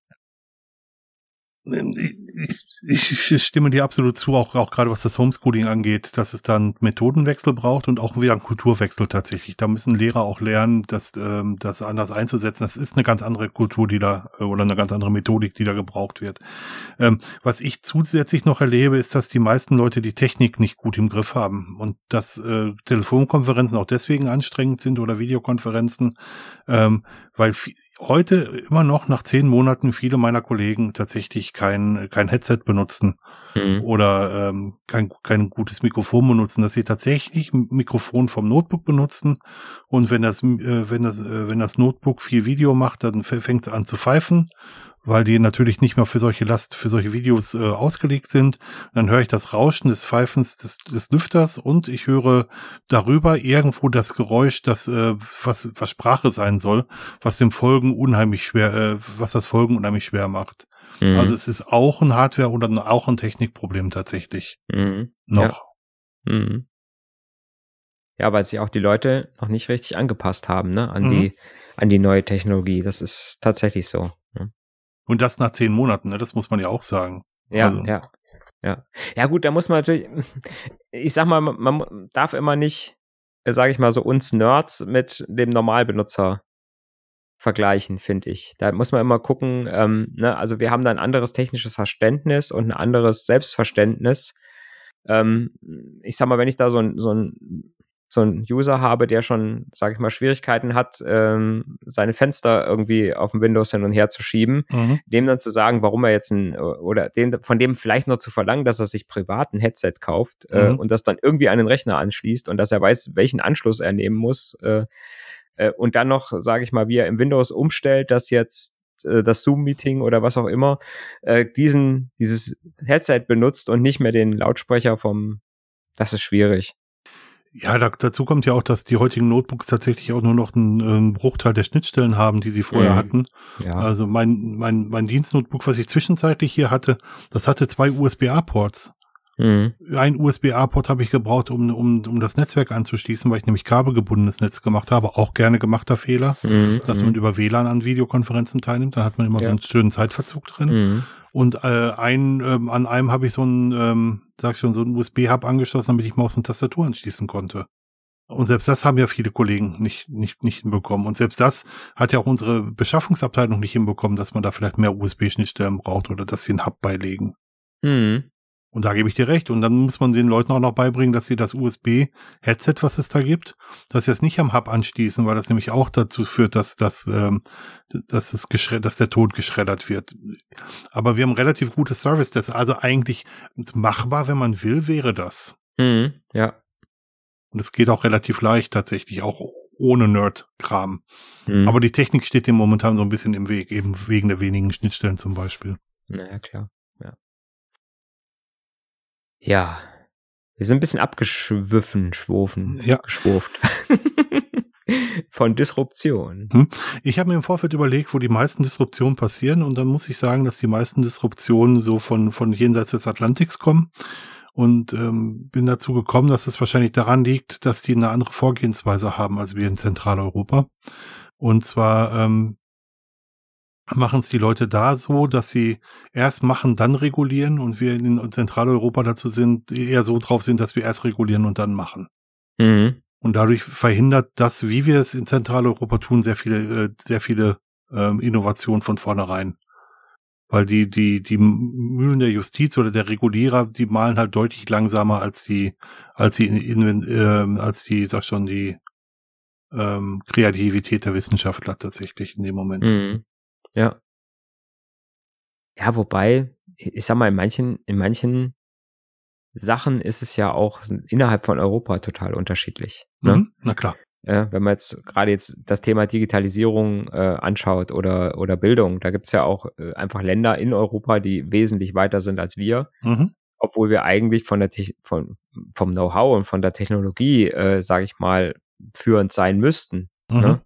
Ich, ich, stimme dir absolut zu, auch, auch gerade was das Homeschooling angeht, dass es dann Methodenwechsel braucht und auch wieder einen Kulturwechsel tatsächlich. Da müssen Lehrer auch lernen, das, ähm, das anders einzusetzen. Das ist eine ganz andere Kultur, die da, äh, oder eine ganz andere Methodik, die da gebraucht wird. Ähm, was ich zusätzlich noch erlebe, ist, dass die meisten Leute die Technik nicht gut im Griff haben und dass äh, Telefonkonferenzen auch deswegen anstrengend sind oder Videokonferenzen, ähm, weil heute immer noch nach zehn Monaten viele meiner Kollegen tatsächlich kein, kein Headset benutzen mhm. oder ähm, kein, kein gutes Mikrofon benutzen, dass sie tatsächlich ein Mikrofon vom Notebook benutzen und wenn das, äh, wenn das, äh, wenn das Notebook viel Video macht, dann fängt es an zu pfeifen weil die natürlich nicht mehr für solche Last, für solche Videos äh, ausgelegt sind. Dann höre ich das Rauschen des Pfeifens des, des Lüfters und ich höre darüber irgendwo das Geräusch, das äh, was was Sprache sein soll, was dem Folgen unheimlich schwer, äh, was das Folgen unheimlich schwer macht. Mhm. Also es ist auch ein Hardware oder auch ein Technikproblem tatsächlich. Mhm. Noch. Ja. Mhm. Ja, weil sich auch die Leute noch nicht richtig angepasst haben, ne, an mhm. die, an die neue Technologie. Das ist tatsächlich so. Und das nach zehn Monaten, ne? das muss man ja auch sagen. Ja, also. ja. Ja. Ja, gut, da muss man natürlich, ich sag mal, man darf immer nicht, äh, sage ich mal, so uns Nerds mit dem Normalbenutzer vergleichen, finde ich. Da muss man immer gucken, ähm, ne, also wir haben da ein anderes technisches Verständnis und ein anderes Selbstverständnis. Ähm, ich sag mal, wenn ich da so ein, so ein so einen User habe, der schon, sage ich mal, Schwierigkeiten hat, ähm, seine Fenster irgendwie auf dem Windows hin und her zu schieben, mhm. dem dann zu sagen, warum er jetzt ein, oder dem, von dem vielleicht nur zu verlangen, dass er sich privat ein Headset kauft äh, mhm. und das dann irgendwie an den Rechner anschließt und dass er weiß, welchen Anschluss er nehmen muss äh, äh, und dann noch, sage ich mal, wie er im Windows umstellt, dass jetzt äh, das Zoom-Meeting oder was auch immer, äh, diesen, dieses Headset benutzt und nicht mehr den Lautsprecher vom, das ist schwierig. Ja, da, dazu kommt ja auch, dass die heutigen Notebooks tatsächlich auch nur noch einen, einen Bruchteil der Schnittstellen haben, die sie vorher mhm. hatten. Ja. Also mein, mein, mein Dienstnotebook, was ich zwischenzeitlich hier hatte, das hatte zwei USB-A-Ports. Mhm. Ein USB-A-Port habe ich gebraucht, um, um, um das Netzwerk anzuschließen, weil ich nämlich kabelgebundenes Netz gemacht habe. Auch gerne gemachter Fehler, mhm. dass man mhm. über WLAN an Videokonferenzen teilnimmt. Da hat man immer ja. so einen schönen Zeitverzug drin. Und äh, ein, ähm, an einem habe ich so ein, ähm, sag schon, so ein USB-Hub angeschlossen, damit ich Maus und Tastatur anschließen konnte. Und selbst das haben ja viele Kollegen nicht, nicht, nicht hinbekommen. Und selbst das hat ja auch unsere Beschaffungsabteilung nicht hinbekommen, dass man da vielleicht mehr USB-Schnittstellen braucht oder dass sie einen Hub beilegen. Mhm. Und da gebe ich dir recht. Und dann muss man den Leuten auch noch beibringen, dass sie das USB-Headset, was es da gibt, dass sie es nicht am Hub anschließen, weil das nämlich auch dazu führt, dass, dass, ähm, dass, es dass der Ton geschreddert wird. Aber wir haben relativ gute Service. Das also eigentlich machbar, wenn man will, wäre das. Mhm, ja. Und es geht auch relativ leicht tatsächlich, auch ohne Nerd-Kram. Mhm. Aber die Technik steht dem momentan so ein bisschen im Weg, eben wegen der wenigen Schnittstellen zum Beispiel. Naja, klar. Ja, wir sind ein bisschen abgeschwiffen, schwofen, ja. geschwurft. Von Disruption. Hm. Ich habe mir im Vorfeld überlegt, wo die meisten Disruptionen passieren und dann muss ich sagen, dass die meisten Disruptionen so von, von jenseits des Atlantiks kommen und ähm, bin dazu gekommen, dass es wahrscheinlich daran liegt, dass die eine andere Vorgehensweise haben als wir in Zentraleuropa. Und zwar ähm, machen es die Leute da so, dass sie erst machen, dann regulieren und wir in Zentraleuropa dazu sind, eher so drauf sind, dass wir erst regulieren und dann machen. Mhm. Und dadurch verhindert das, wie wir es in Zentraleuropa tun, sehr viele, äh, sehr viele ähm, Innovationen von vornherein. Weil die, die, die Mühlen der Justiz oder der Regulierer, die malen halt deutlich langsamer als die, als die, in, äh, als die, sag schon, die ähm, Kreativität der Wissenschaftler tatsächlich in dem Moment. Mhm. Ja. Ja, wobei, ich sag mal, in manchen, in manchen Sachen ist es ja auch innerhalb von Europa total unterschiedlich. Ne? Mhm, na klar. Ja, wenn man jetzt gerade jetzt das Thema Digitalisierung äh, anschaut oder, oder Bildung, da gibt's ja auch äh, einfach Länder in Europa, die wesentlich weiter sind als wir, mhm. obwohl wir eigentlich von der Te von, vom Know-how und von der Technologie, äh, sage ich mal, führend sein müssten. Mhm. Ne?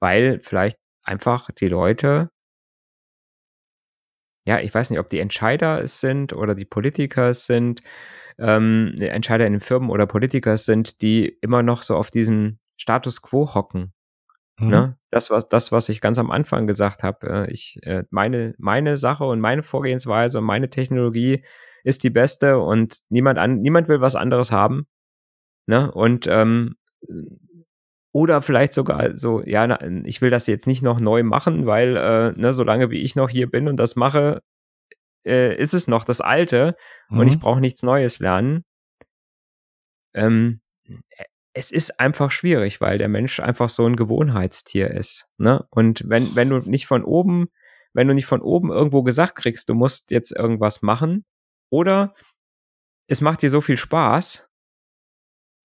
Weil vielleicht einfach die Leute, ja, ich weiß nicht, ob die Entscheider es sind oder die Politiker es sind, ähm, Entscheider in den Firmen oder Politiker es sind, die immer noch so auf diesem Status quo hocken. Mhm. Ne? Das, was, das, was ich ganz am Anfang gesagt habe. Äh, ich, äh, meine, meine Sache und meine Vorgehensweise und meine Technologie ist die beste und niemand an, niemand will was anderes haben. Ne? Und ähm, oder vielleicht sogar so, ja, na, ich will das jetzt nicht noch neu machen, weil, äh, ne, solange wie ich noch hier bin und das mache, äh, ist es noch das Alte mhm. und ich mhm. brauche nichts Neues lernen. Ähm, es ist einfach schwierig, weil der Mensch einfach so ein Gewohnheitstier ist. Ne? Und wenn, wenn du nicht von oben, wenn du nicht von oben irgendwo gesagt kriegst, du musst jetzt irgendwas machen, oder es macht dir so viel Spaß,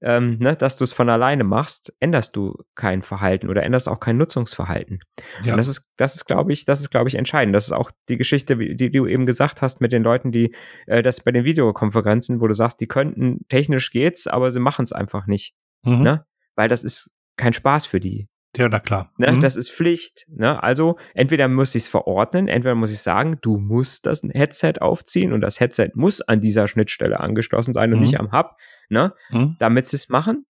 ähm, ne, dass du es von alleine machst, änderst du kein Verhalten oder änderst auch kein Nutzungsverhalten. Ja. Und das ist, das ist, glaube ich, das ist, glaube ich, entscheidend. Das ist auch die Geschichte, die, die du eben gesagt hast mit den Leuten, die äh, das bei den Videokonferenzen, wo du sagst, die könnten, technisch geht's, aber sie machen es einfach nicht. Mhm. Ne? Weil das ist kein Spaß für die. Ja, na klar. Ne? Mhm. Das ist Pflicht. Ne? Also entweder muss ich es verordnen, entweder muss ich sagen, du musst das Headset aufziehen und das Headset muss an dieser Schnittstelle angeschlossen sein und mhm. nicht am Hub, ne? Mhm. Damit sie es machen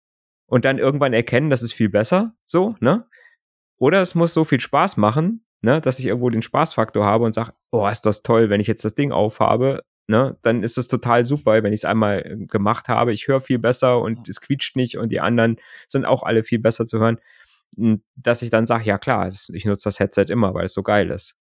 und dann irgendwann erkennen, das ist viel besser, so, ne? Oder es muss so viel Spaß machen, ne, dass ich irgendwo den Spaßfaktor habe und sage, oh, ist das toll, wenn ich jetzt das Ding aufhabe, ne, dann ist das total super, wenn ich es einmal äh, gemacht habe. Ich höre viel besser und es quietscht nicht und die anderen sind auch alle viel besser zu hören dass ich dann sage, ja klar, ich nutze das Headset immer, weil es so geil ist.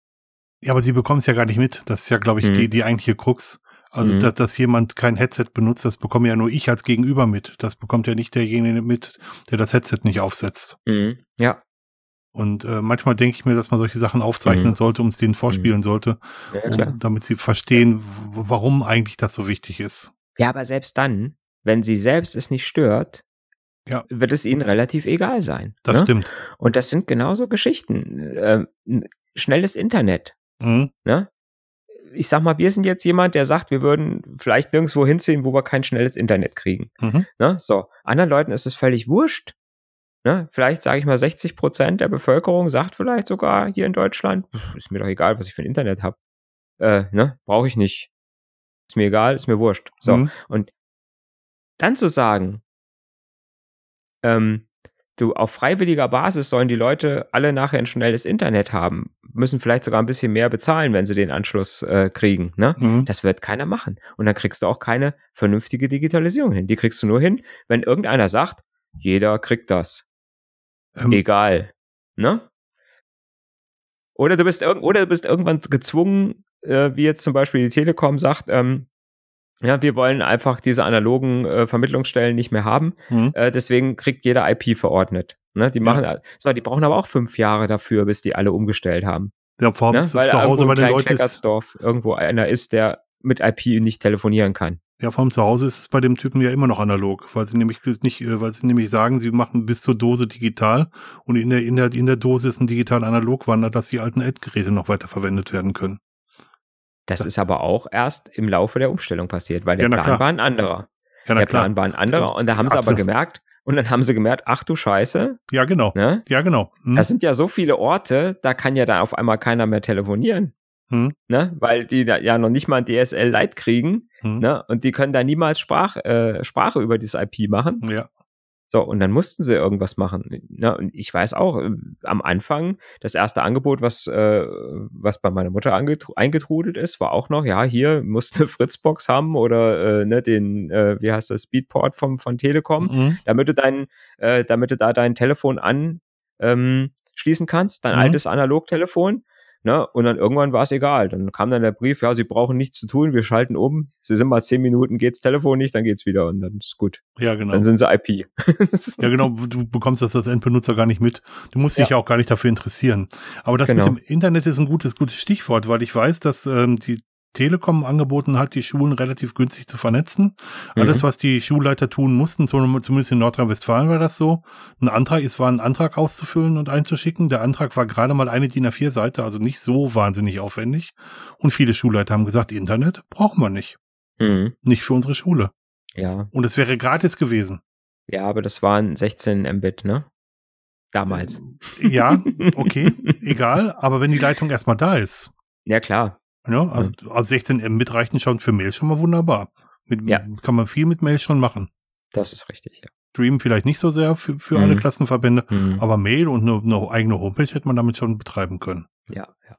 Ja, aber sie bekommen es ja gar nicht mit. Das ist ja, glaube ich, mhm. die, die eigentliche Krux. Also, mhm. dass, dass jemand kein Headset benutzt, das bekomme ja nur ich als Gegenüber mit. Das bekommt ja nicht derjenige mit, der das Headset nicht aufsetzt. Mhm. Ja. Und äh, manchmal denke ich mir, dass man solche Sachen aufzeichnen mhm. sollte, um es denen vorspielen mhm. sollte, ja, um, damit sie verstehen, warum eigentlich das so wichtig ist. Ja, aber selbst dann, wenn sie selbst es nicht stört, ja. wird es ihnen relativ egal sein. Das ne? stimmt. Und das sind genauso Geschichten. Äh, schnelles Internet. Mhm. Ne? Ich sag mal, wir sind jetzt jemand, der sagt, wir würden vielleicht nirgendwo hinziehen, wo wir kein schnelles Internet kriegen. Mhm. Ne? So, anderen Leuten ist es völlig wurscht. Ne? Vielleicht sage ich mal, 60 Prozent der Bevölkerung sagt vielleicht sogar hier in Deutschland, ist mir doch egal, was ich für ein Internet habe. Äh, ne? Brauche ich nicht. Ist mir egal, ist mir wurscht. So, mhm. und dann zu sagen, ähm, du auf freiwilliger Basis sollen die Leute alle nachher ein schnelles Internet haben, müssen vielleicht sogar ein bisschen mehr bezahlen, wenn sie den Anschluss äh, kriegen. Ne? Mhm. Das wird keiner machen. Und dann kriegst du auch keine vernünftige Digitalisierung hin. Die kriegst du nur hin, wenn irgendeiner sagt, jeder kriegt das. Ähm. Egal. Ne? Oder du bist, oder du bist irgendwann gezwungen, äh, wie jetzt zum Beispiel die Telekom sagt, ähm, ja, wir wollen einfach diese analogen äh, Vermittlungsstellen nicht mehr haben. Mhm. Äh, deswegen kriegt jeder IP verordnet. Ne? Die machen, ja. so, die brauchen aber auch fünf Jahre dafür, bis die alle umgestellt haben. Ja, vor allem ne? Weil zu Hause bei den Leuten ist irgendwo einer ist, der mit IP nicht telefonieren kann. Ja, vor allem zu Hause ist es bei dem Typen ja immer noch analog, weil sie nämlich nicht, äh, weil sie nämlich sagen, sie machen bis zur Dose digital und in der, in der, in der Dose ist ein digital analog Wander, dass die alten Endgeräte noch weiter verwendet werden können. Das, ist aber auch erst im Laufe der Umstellung passiert, weil der ja, Plan klar. war ein anderer. Ja, der Plan war ein anderer und da haben sie aber gemerkt, und dann haben sie gemerkt, ach du Scheiße. Ja, genau. Ne? Ja, genau. Hm. Das sind ja so viele Orte, da kann ja da auf einmal keiner mehr telefonieren. Hm. Ne? Weil die da ja noch nicht mal ein DSL Lite kriegen. Hm. Ne? Und die können da niemals Sprach, äh, Sprache über dieses IP machen. Ja. So, und dann mussten sie irgendwas machen. Ja, und ich weiß auch, äh, am Anfang, das erste Angebot, was, äh, was bei meiner Mutter eingetrudelt ist, war auch noch, ja, hier musst eine Fritzbox haben oder äh, ne, den, äh, wie heißt das, Speedport vom, von Telekom, mhm. damit du dein, äh, damit du da dein Telefon an ähm, schließen kannst, dein mhm. altes Analogtelefon. Ne? Und dann irgendwann war es egal. Dann kam dann der Brief, ja, Sie brauchen nichts zu tun, wir schalten um. Sie sind mal zehn Minuten, geht's Telefon nicht, dann geht's wieder und dann ist gut. Ja, genau. Dann sind sie IP. ja, genau, du bekommst das als Endbenutzer gar nicht mit. Du musst dich ja auch gar nicht dafür interessieren. Aber das genau. mit dem Internet ist ein gutes, gutes Stichwort, weil ich weiß, dass ähm, die Telekom angeboten hat, die Schulen relativ günstig zu vernetzen. Mhm. Alles, was die Schulleiter tun mussten, zumindest in Nordrhein-Westfalen war das so, ein Antrag, es war ein Antrag auszufüllen und einzuschicken. Der Antrag war gerade mal eine DIN A4-Seite, also nicht so wahnsinnig aufwendig. Und viele Schulleiter haben gesagt, Internet brauchen wir nicht. Mhm. Nicht für unsere Schule. Ja. Und es wäre gratis gewesen. Ja, aber das waren 16 Mbit, ne? Damals. Ja, okay, egal. Aber wenn die Leitung erstmal da ist. Ja, klar. Ja, also, also 16 Mbit reichen schon für Mail schon mal wunderbar. Mit, ja. Kann man viel mit Mail schon machen. Das ist richtig, ja. Stream vielleicht nicht so sehr für, für mhm. alle Klassenverbände, mhm. aber Mail und eine, eine, eigene Homepage hätte man damit schon betreiben können. Ja, ja.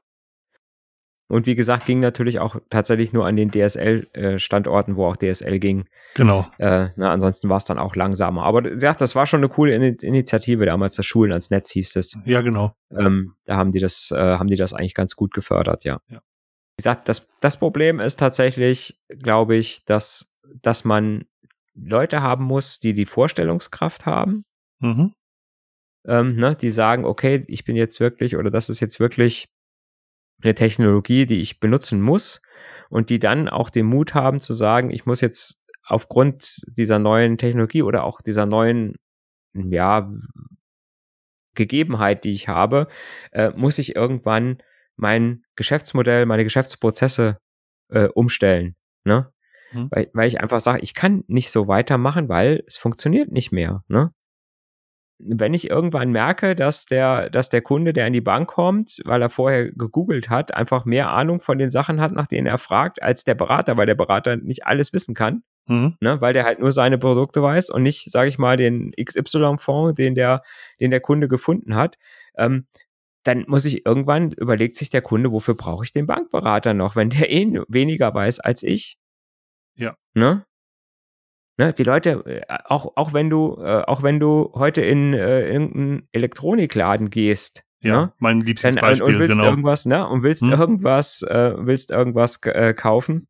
Und wie gesagt, ging natürlich auch tatsächlich nur an den DSL-Standorten, äh, wo auch DSL ging. Genau. Äh, na, ansonsten war es dann auch langsamer. Aber ja, das war schon eine coole Initiative damals, das Schulen ans Netz hieß es. Ja, genau. Ähm, da haben die das, äh, haben die das eigentlich ganz gut gefördert, ja. ja. Gesagt, das, das Problem ist tatsächlich, glaube ich, dass, dass man Leute haben muss, die die Vorstellungskraft haben. Mhm. Ähm, ne, die sagen, okay, ich bin jetzt wirklich, oder das ist jetzt wirklich eine Technologie, die ich benutzen muss und die dann auch den Mut haben zu sagen, ich muss jetzt aufgrund dieser neuen Technologie oder auch dieser neuen, ja, Gegebenheit, die ich habe, äh, muss ich irgendwann mein Geschäftsmodell, meine Geschäftsprozesse äh, umstellen. Ne? Hm. Weil, weil ich einfach sage, ich kann nicht so weitermachen, weil es funktioniert nicht mehr. Ne? wenn ich irgendwann merke, dass der, dass der Kunde, der in die Bank kommt, weil er vorher gegoogelt hat, einfach mehr Ahnung von den Sachen hat, nach denen er fragt, als der Berater, weil der Berater nicht alles wissen kann, mhm. ne, weil der halt nur seine Produkte weiß und nicht, sage ich mal, den XY-Fonds, den der, den der Kunde gefunden hat, ähm, dann muss ich irgendwann, überlegt sich der Kunde, wofür brauche ich den Bankberater noch, wenn der eh weniger weiß als ich. Ja. Ne? Ne, die Leute, äh, auch, auch wenn du, äh, auch wenn du heute in äh, irgendeinen Elektronikladen gehst, ja, ne? mein Lieblingsbeispiel, und willst genau. irgendwas, ne, und willst hm? irgendwas, äh, willst irgendwas äh, kaufen,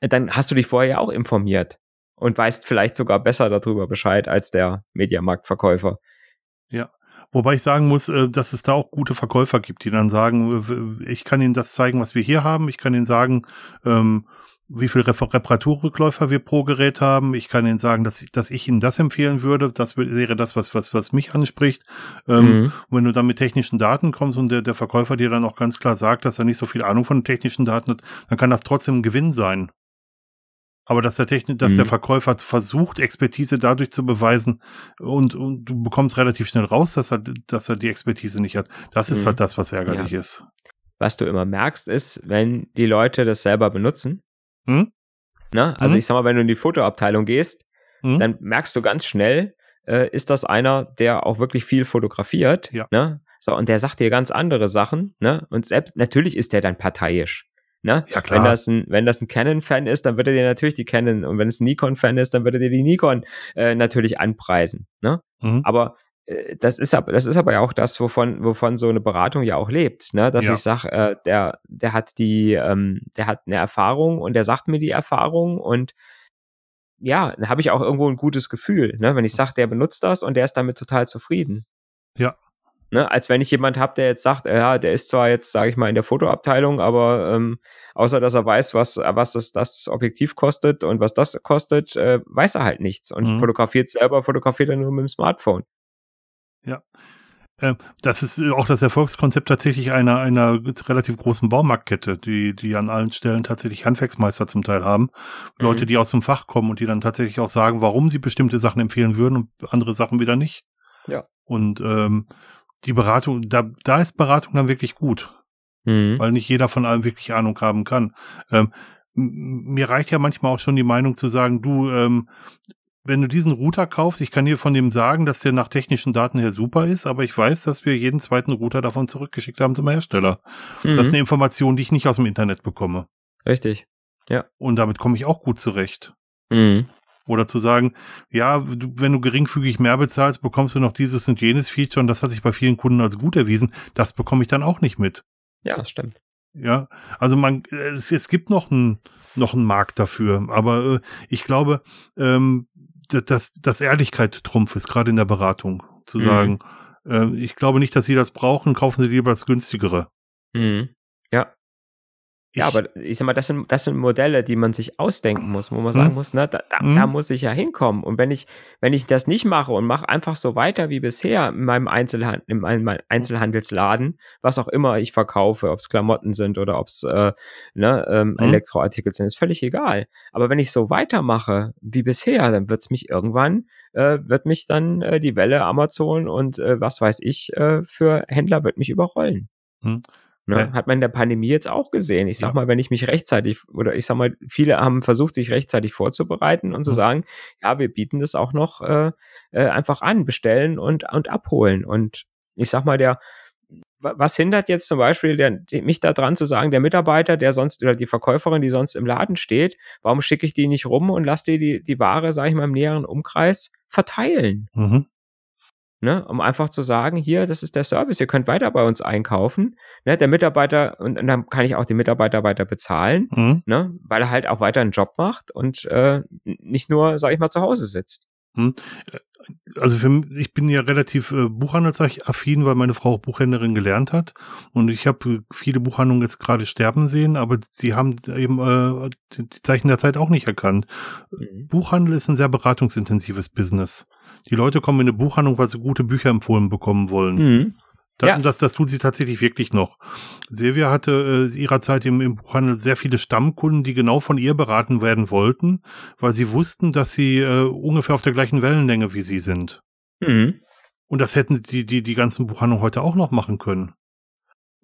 dann hast du dich vorher ja auch informiert und weißt vielleicht sogar besser darüber Bescheid als der Mediamarktverkäufer. Wobei ich sagen muss, äh, dass es da auch gute Verkäufer gibt, die dann sagen, ich kann Ihnen das zeigen, was wir hier haben. Ich kann Ihnen sagen, ähm, wie viel Reparaturrückläufer wir pro Gerät haben. Ich kann Ihnen sagen, dass, ich, dass ich Ihnen das empfehlen würde. Das wäre das, was, was, was mich anspricht. Ähm, mhm. wenn du dann mit technischen Daten kommst und der, der Verkäufer dir dann auch ganz klar sagt, dass er nicht so viel Ahnung von technischen Daten hat, dann kann das trotzdem ein Gewinn sein. Aber dass der Technik, dass mhm. der Verkäufer versucht, Expertise dadurch zu beweisen und, und du bekommst relativ schnell raus, dass er, dass er die Expertise nicht hat. Das ist mhm. halt das, was ärgerlich ja. ist. Was du immer merkst, ist, wenn die Leute das selber benutzen, hm? Ne? Also mhm. ich sag mal, wenn du in die Fotoabteilung gehst, mhm. dann merkst du ganz schnell, äh, ist das einer, der auch wirklich viel fotografiert. Ja. Ne? So, und der sagt dir ganz andere Sachen, ne? Und selbst, natürlich ist der dann parteiisch. Ne? Ja, klar. Wenn das ein, wenn das ein Canon-Fan ist, dann wird er dir natürlich die Canon und wenn es ein Nikon-Fan ist, dann wird er dir die Nikon äh, natürlich anpreisen. Ne? Mhm. Aber äh, das ist aber, das ist aber ja auch das, wovon, wovon so eine Beratung ja auch lebt, ne? Dass ja. ich sage, äh, der, der hat die, ähm, der hat eine Erfahrung und der sagt mir die Erfahrung und ja, dann habe ich auch irgendwo ein gutes Gefühl, ne? Wenn ich sage, der benutzt das und der ist damit total zufrieden. Ja. Ne? Als wenn ich jemand habe, der jetzt sagt, ja, der ist zwar jetzt, sage ich mal, in der Fotoabteilung, aber ähm, außer dass er weiß, was, was das, das Objektiv kostet und was das kostet, äh, weiß er halt nichts und mhm. fotografiert selber, fotografiert er nur mit dem Smartphone. Ja. Ähm, das ist auch das Erfolgskonzept tatsächlich einer, einer relativ großen Baumarktkette, die, die an allen Stellen tatsächlich Handwerksmeister zum Teil haben. Mhm. Leute, die aus dem Fach kommen und die dann tatsächlich auch sagen, warum sie bestimmte Sachen empfehlen würden und andere Sachen wieder nicht. Ja. Und ähm, die Beratung, da, da ist Beratung dann wirklich gut. Mhm. Weil nicht jeder von allem wirklich Ahnung haben kann. Ähm, mir reicht ja manchmal auch schon die Meinung zu sagen, du, ähm, wenn du diesen Router kaufst, ich kann dir von dem sagen, dass der nach technischen Daten her super ist, aber ich weiß, dass wir jeden zweiten Router davon zurückgeschickt haben zum Hersteller. Mhm. Das ist eine Information, die ich nicht aus dem Internet bekomme. Richtig. Ja. Und damit komme ich auch gut zurecht. Mhm. Oder zu sagen, ja, du, wenn du geringfügig mehr bezahlst, bekommst du noch dieses und jenes Feature und das hat sich bei vielen Kunden als gut erwiesen. Das bekomme ich dann auch nicht mit. Ja, das stimmt. Ja, also man, es, es gibt noch einen noch einen Markt dafür, aber äh, ich glaube, ähm, dass, dass Ehrlichkeit Trumpf ist, gerade in der Beratung. Zu mhm. sagen, äh, ich glaube nicht, dass Sie das brauchen, kaufen Sie lieber das günstigere. Mhm. Ja. aber ich sag mal, das sind, das sind Modelle, die man sich ausdenken muss, wo man sagen hm. muss, ne, da, da, hm. da, muss ich ja hinkommen. Und wenn ich, wenn ich das nicht mache und mache einfach so weiter wie bisher in meinem, Einzelhand, in meinem Einzelhandelsladen, was auch immer ich verkaufe, ob es Klamotten sind oder ob es äh, ne, ähm, hm. Elektroartikel sind, ist völlig egal. Aber wenn ich so weitermache wie bisher, dann wird es mich irgendwann, äh, wird mich dann äh, die Welle Amazon und äh, was weiß ich äh, für Händler wird mich überrollen. Ne? Ja. Hat man in der Pandemie jetzt auch gesehen. Ich sag ja. mal, wenn ich mich rechtzeitig, oder ich sag mal, viele haben versucht, sich rechtzeitig vorzubereiten und zu mhm. sagen, ja, wir bieten das auch noch äh, äh, einfach an, bestellen und, und abholen. Und ich sag mal, der, was hindert jetzt zum Beispiel der, mich da dran zu sagen, der Mitarbeiter, der sonst, oder die Verkäuferin, die sonst im Laden steht, warum schicke ich die nicht rum und lasse die, die, die Ware, sage ich mal, im näheren Umkreis verteilen? Mhm ne, um einfach zu sagen, hier, das ist der Service, ihr könnt weiter bei uns einkaufen. Ne, der Mitarbeiter, und, und dann kann ich auch den Mitarbeiter weiter bezahlen, mhm. ne, weil er halt auch weiter einen Job macht und äh, nicht nur, sag ich mal, zu Hause sitzt. Mhm. Also für mich, ich bin ja relativ äh, buchhandelsaffin, weil meine Frau auch Buchhändlerin gelernt hat. Und ich habe äh, viele Buchhandlungen jetzt gerade sterben sehen, aber sie haben eben äh, die Zeichen der Zeit auch nicht erkannt. Mhm. Buchhandel ist ein sehr beratungsintensives Business. Die Leute kommen in eine Buchhandlung, weil sie gute Bücher empfohlen bekommen wollen. Mhm. Das, ja. das, das tut sie tatsächlich wirklich noch. Silvia hatte äh, ihrer Zeit im, im Buchhandel sehr viele Stammkunden, die genau von ihr beraten werden wollten, weil sie wussten, dass sie äh, ungefähr auf der gleichen Wellenlänge wie sie sind. Mhm. Und das hätten die, die, die ganzen Buchhandlungen heute auch noch machen können.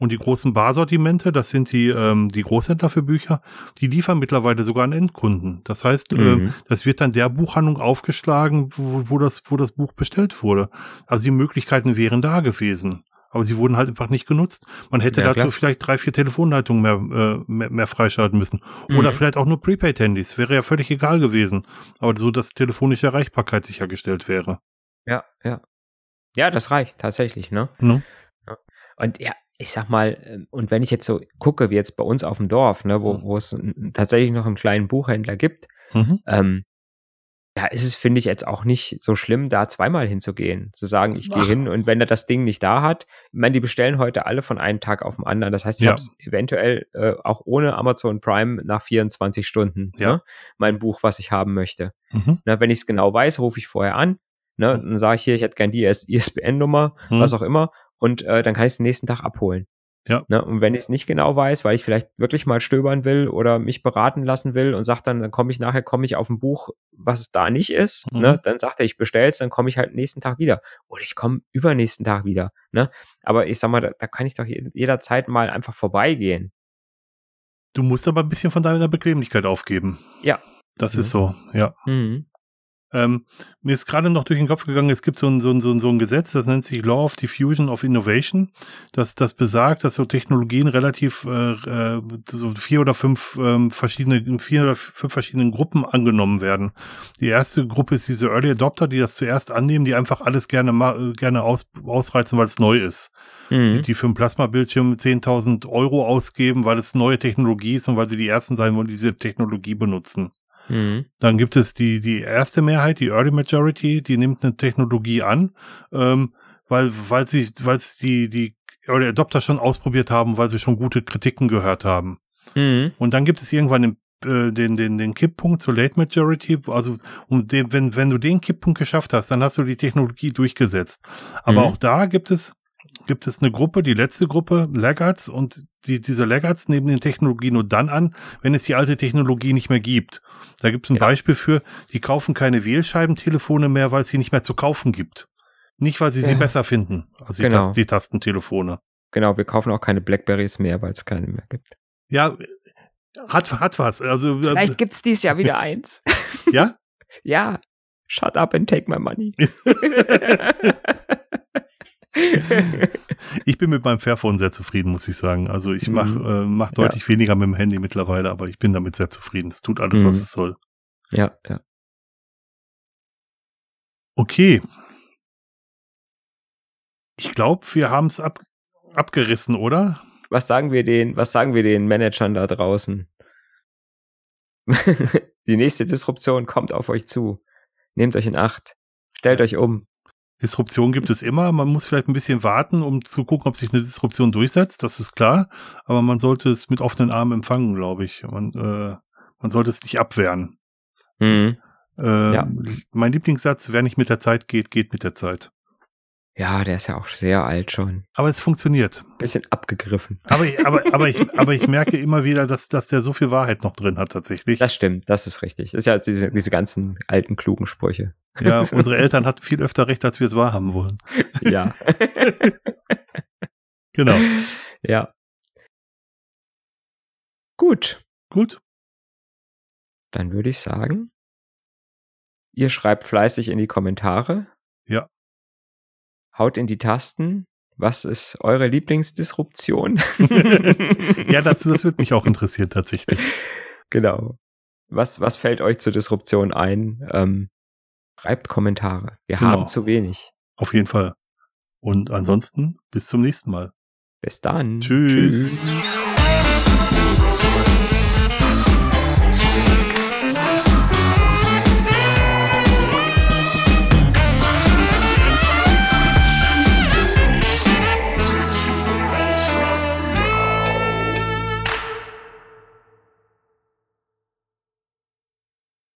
Und die großen Barsortimente, das sind die, ähm, die Großhändler für Bücher, die liefern mittlerweile sogar an Endkunden. Das heißt, ähm, mhm. ähm, das wird dann der Buchhandlung aufgeschlagen, wo, wo, das, wo das Buch bestellt wurde. Also die Möglichkeiten wären da gewesen. Aber sie wurden halt einfach nicht genutzt. Man hätte ja, dazu klar. vielleicht drei, vier Telefonleitungen mehr, äh, mehr, mehr freischalten müssen. Oder mhm. vielleicht auch nur Prepaid-Handys. Wäre ja völlig egal gewesen. Aber so, dass telefonische Erreichbarkeit sichergestellt wäre. Ja, ja. Ja, das reicht tatsächlich, ne? Mhm. Und ja, ich sag mal, ähm, und wenn ich jetzt so gucke, wie jetzt bei uns auf dem Dorf, ne, wo, mhm. wo es tatsächlich noch einen kleinen Buchhändler gibt, mhm. ähm, da ist es, finde ich, jetzt auch nicht so schlimm, da zweimal hinzugehen. Zu sagen, ich gehe hin und wenn er das Ding nicht da hat, ich meine, die bestellen heute alle von einem Tag auf den anderen. Das heißt, ich ja. habe es eventuell äh, auch ohne Amazon Prime nach 24 Stunden, ja. ne, mein Buch, was ich haben möchte. Mhm. Na, wenn ich es genau weiß, rufe ich vorher an. Ne, mhm. dann sage ich hier, ich hätte gern die ISBN-Nummer, mhm. was auch immer und äh, dann kann ich es den nächsten Tag abholen. Ja. Ne? Und wenn ich es nicht genau weiß, weil ich vielleicht wirklich mal stöbern will oder mich beraten lassen will und sagt dann, dann komme ich nachher, komme ich auf ein Buch, was es da nicht ist, mhm. ne? dann sagt er, ich bestell's, dann komme ich halt nächsten Tag wieder. Oder ich komme übernächsten Tag wieder. Ne? Aber ich sag mal, da, da kann ich doch jederzeit mal einfach vorbeigehen. Du musst aber ein bisschen von deiner Bequemlichkeit aufgeben. Ja. Das mhm. ist so, ja. Mhm. Ähm, mir ist gerade noch durch den Kopf gegangen, es gibt so ein, so, ein, so, ein, so ein Gesetz, das nennt sich Law of Diffusion of Innovation, das, das besagt, dass so Technologien relativ äh, äh, so vier oder fünf ähm, verschiedene, vier oder fünf verschiedenen Gruppen angenommen werden. Die erste Gruppe ist diese Early Adopter, die das zuerst annehmen, die einfach alles gerne gerne aus, ausreizen, weil es neu ist. Mhm. Die, die für einen Plasma-Bildschirm 10.000 Euro ausgeben, weil es neue Technologie ist und weil sie die ersten sein wollen, die diese Technologie benutzen. Mhm. Dann gibt es die, die erste Mehrheit, die Early Majority, die nimmt eine Technologie an, ähm, weil, weil sie, weil sie die, die Early Adopter schon ausprobiert haben, weil sie schon gute Kritiken gehört haben. Mhm. Und dann gibt es irgendwann den, äh, den, den, den Kipppunkt zur Late Majority, also und den, wenn, wenn du den Kipppunkt geschafft hast, dann hast du die Technologie durchgesetzt. Aber mhm. auch da gibt es gibt es eine Gruppe, die letzte Gruppe, Laggards, und die, diese Laggards nehmen die Technologie nur dann an, wenn es die alte Technologie nicht mehr gibt. Da gibt es ein ja. Beispiel für, die kaufen keine Wählscheibentelefone mehr, weil es sie nicht mehr zu kaufen gibt. Nicht, weil sie ja. sie besser finden, also genau. die, Tast die Tastentelefone. Genau, wir kaufen auch keine Blackberries mehr, weil es keine mehr gibt. Ja, hat, hat was. Also, äh, Vielleicht gibt es dies Jahr wieder eins. Ja? ja. Shut up and take my money. ich bin mit meinem Fairphone sehr zufrieden, muss ich sagen. Also ich mache mhm. äh, mach deutlich ja. weniger mit dem Handy mittlerweile, aber ich bin damit sehr zufrieden. Es tut alles, mhm. was es soll. Ja, ja. Okay. Ich glaube, wir haben es ab, abgerissen, oder? Was sagen wir den, was sagen wir den Managern da draußen? Die nächste Disruption kommt auf euch zu. Nehmt euch in Acht. Stellt euch um. Disruption gibt es immer. Man muss vielleicht ein bisschen warten, um zu gucken, ob sich eine Disruption durchsetzt. Das ist klar. Aber man sollte es mit offenen Armen empfangen, glaube ich. Man, äh, man sollte es nicht abwehren. Mhm. Äh, ja. Mein Lieblingssatz, wer nicht mit der Zeit geht, geht mit der Zeit. Ja, der ist ja auch sehr alt schon. Aber es funktioniert. Bisschen abgegriffen. Aber, aber, aber, ich, aber ich merke immer wieder, dass, dass der so viel Wahrheit noch drin hat tatsächlich. Das stimmt, das ist richtig. Das ist ja diese, diese ganzen alten, klugen Sprüche. Ja, unsere Eltern hatten viel öfter recht, als wir es wahrhaben wollen. Ja. genau. Ja. Gut. Gut. Dann würde ich sagen, ihr schreibt fleißig in die Kommentare. Ja. Haut in die Tasten. Was ist eure Lieblingsdisruption? ja, das, das wird mich auch interessieren tatsächlich. Genau. Was, was fällt euch zur Disruption ein? Ähm, schreibt Kommentare. Wir genau. haben zu wenig. Auf jeden Fall. Und ansonsten bis zum nächsten Mal. Bis dann. Tschüss. Tschüss.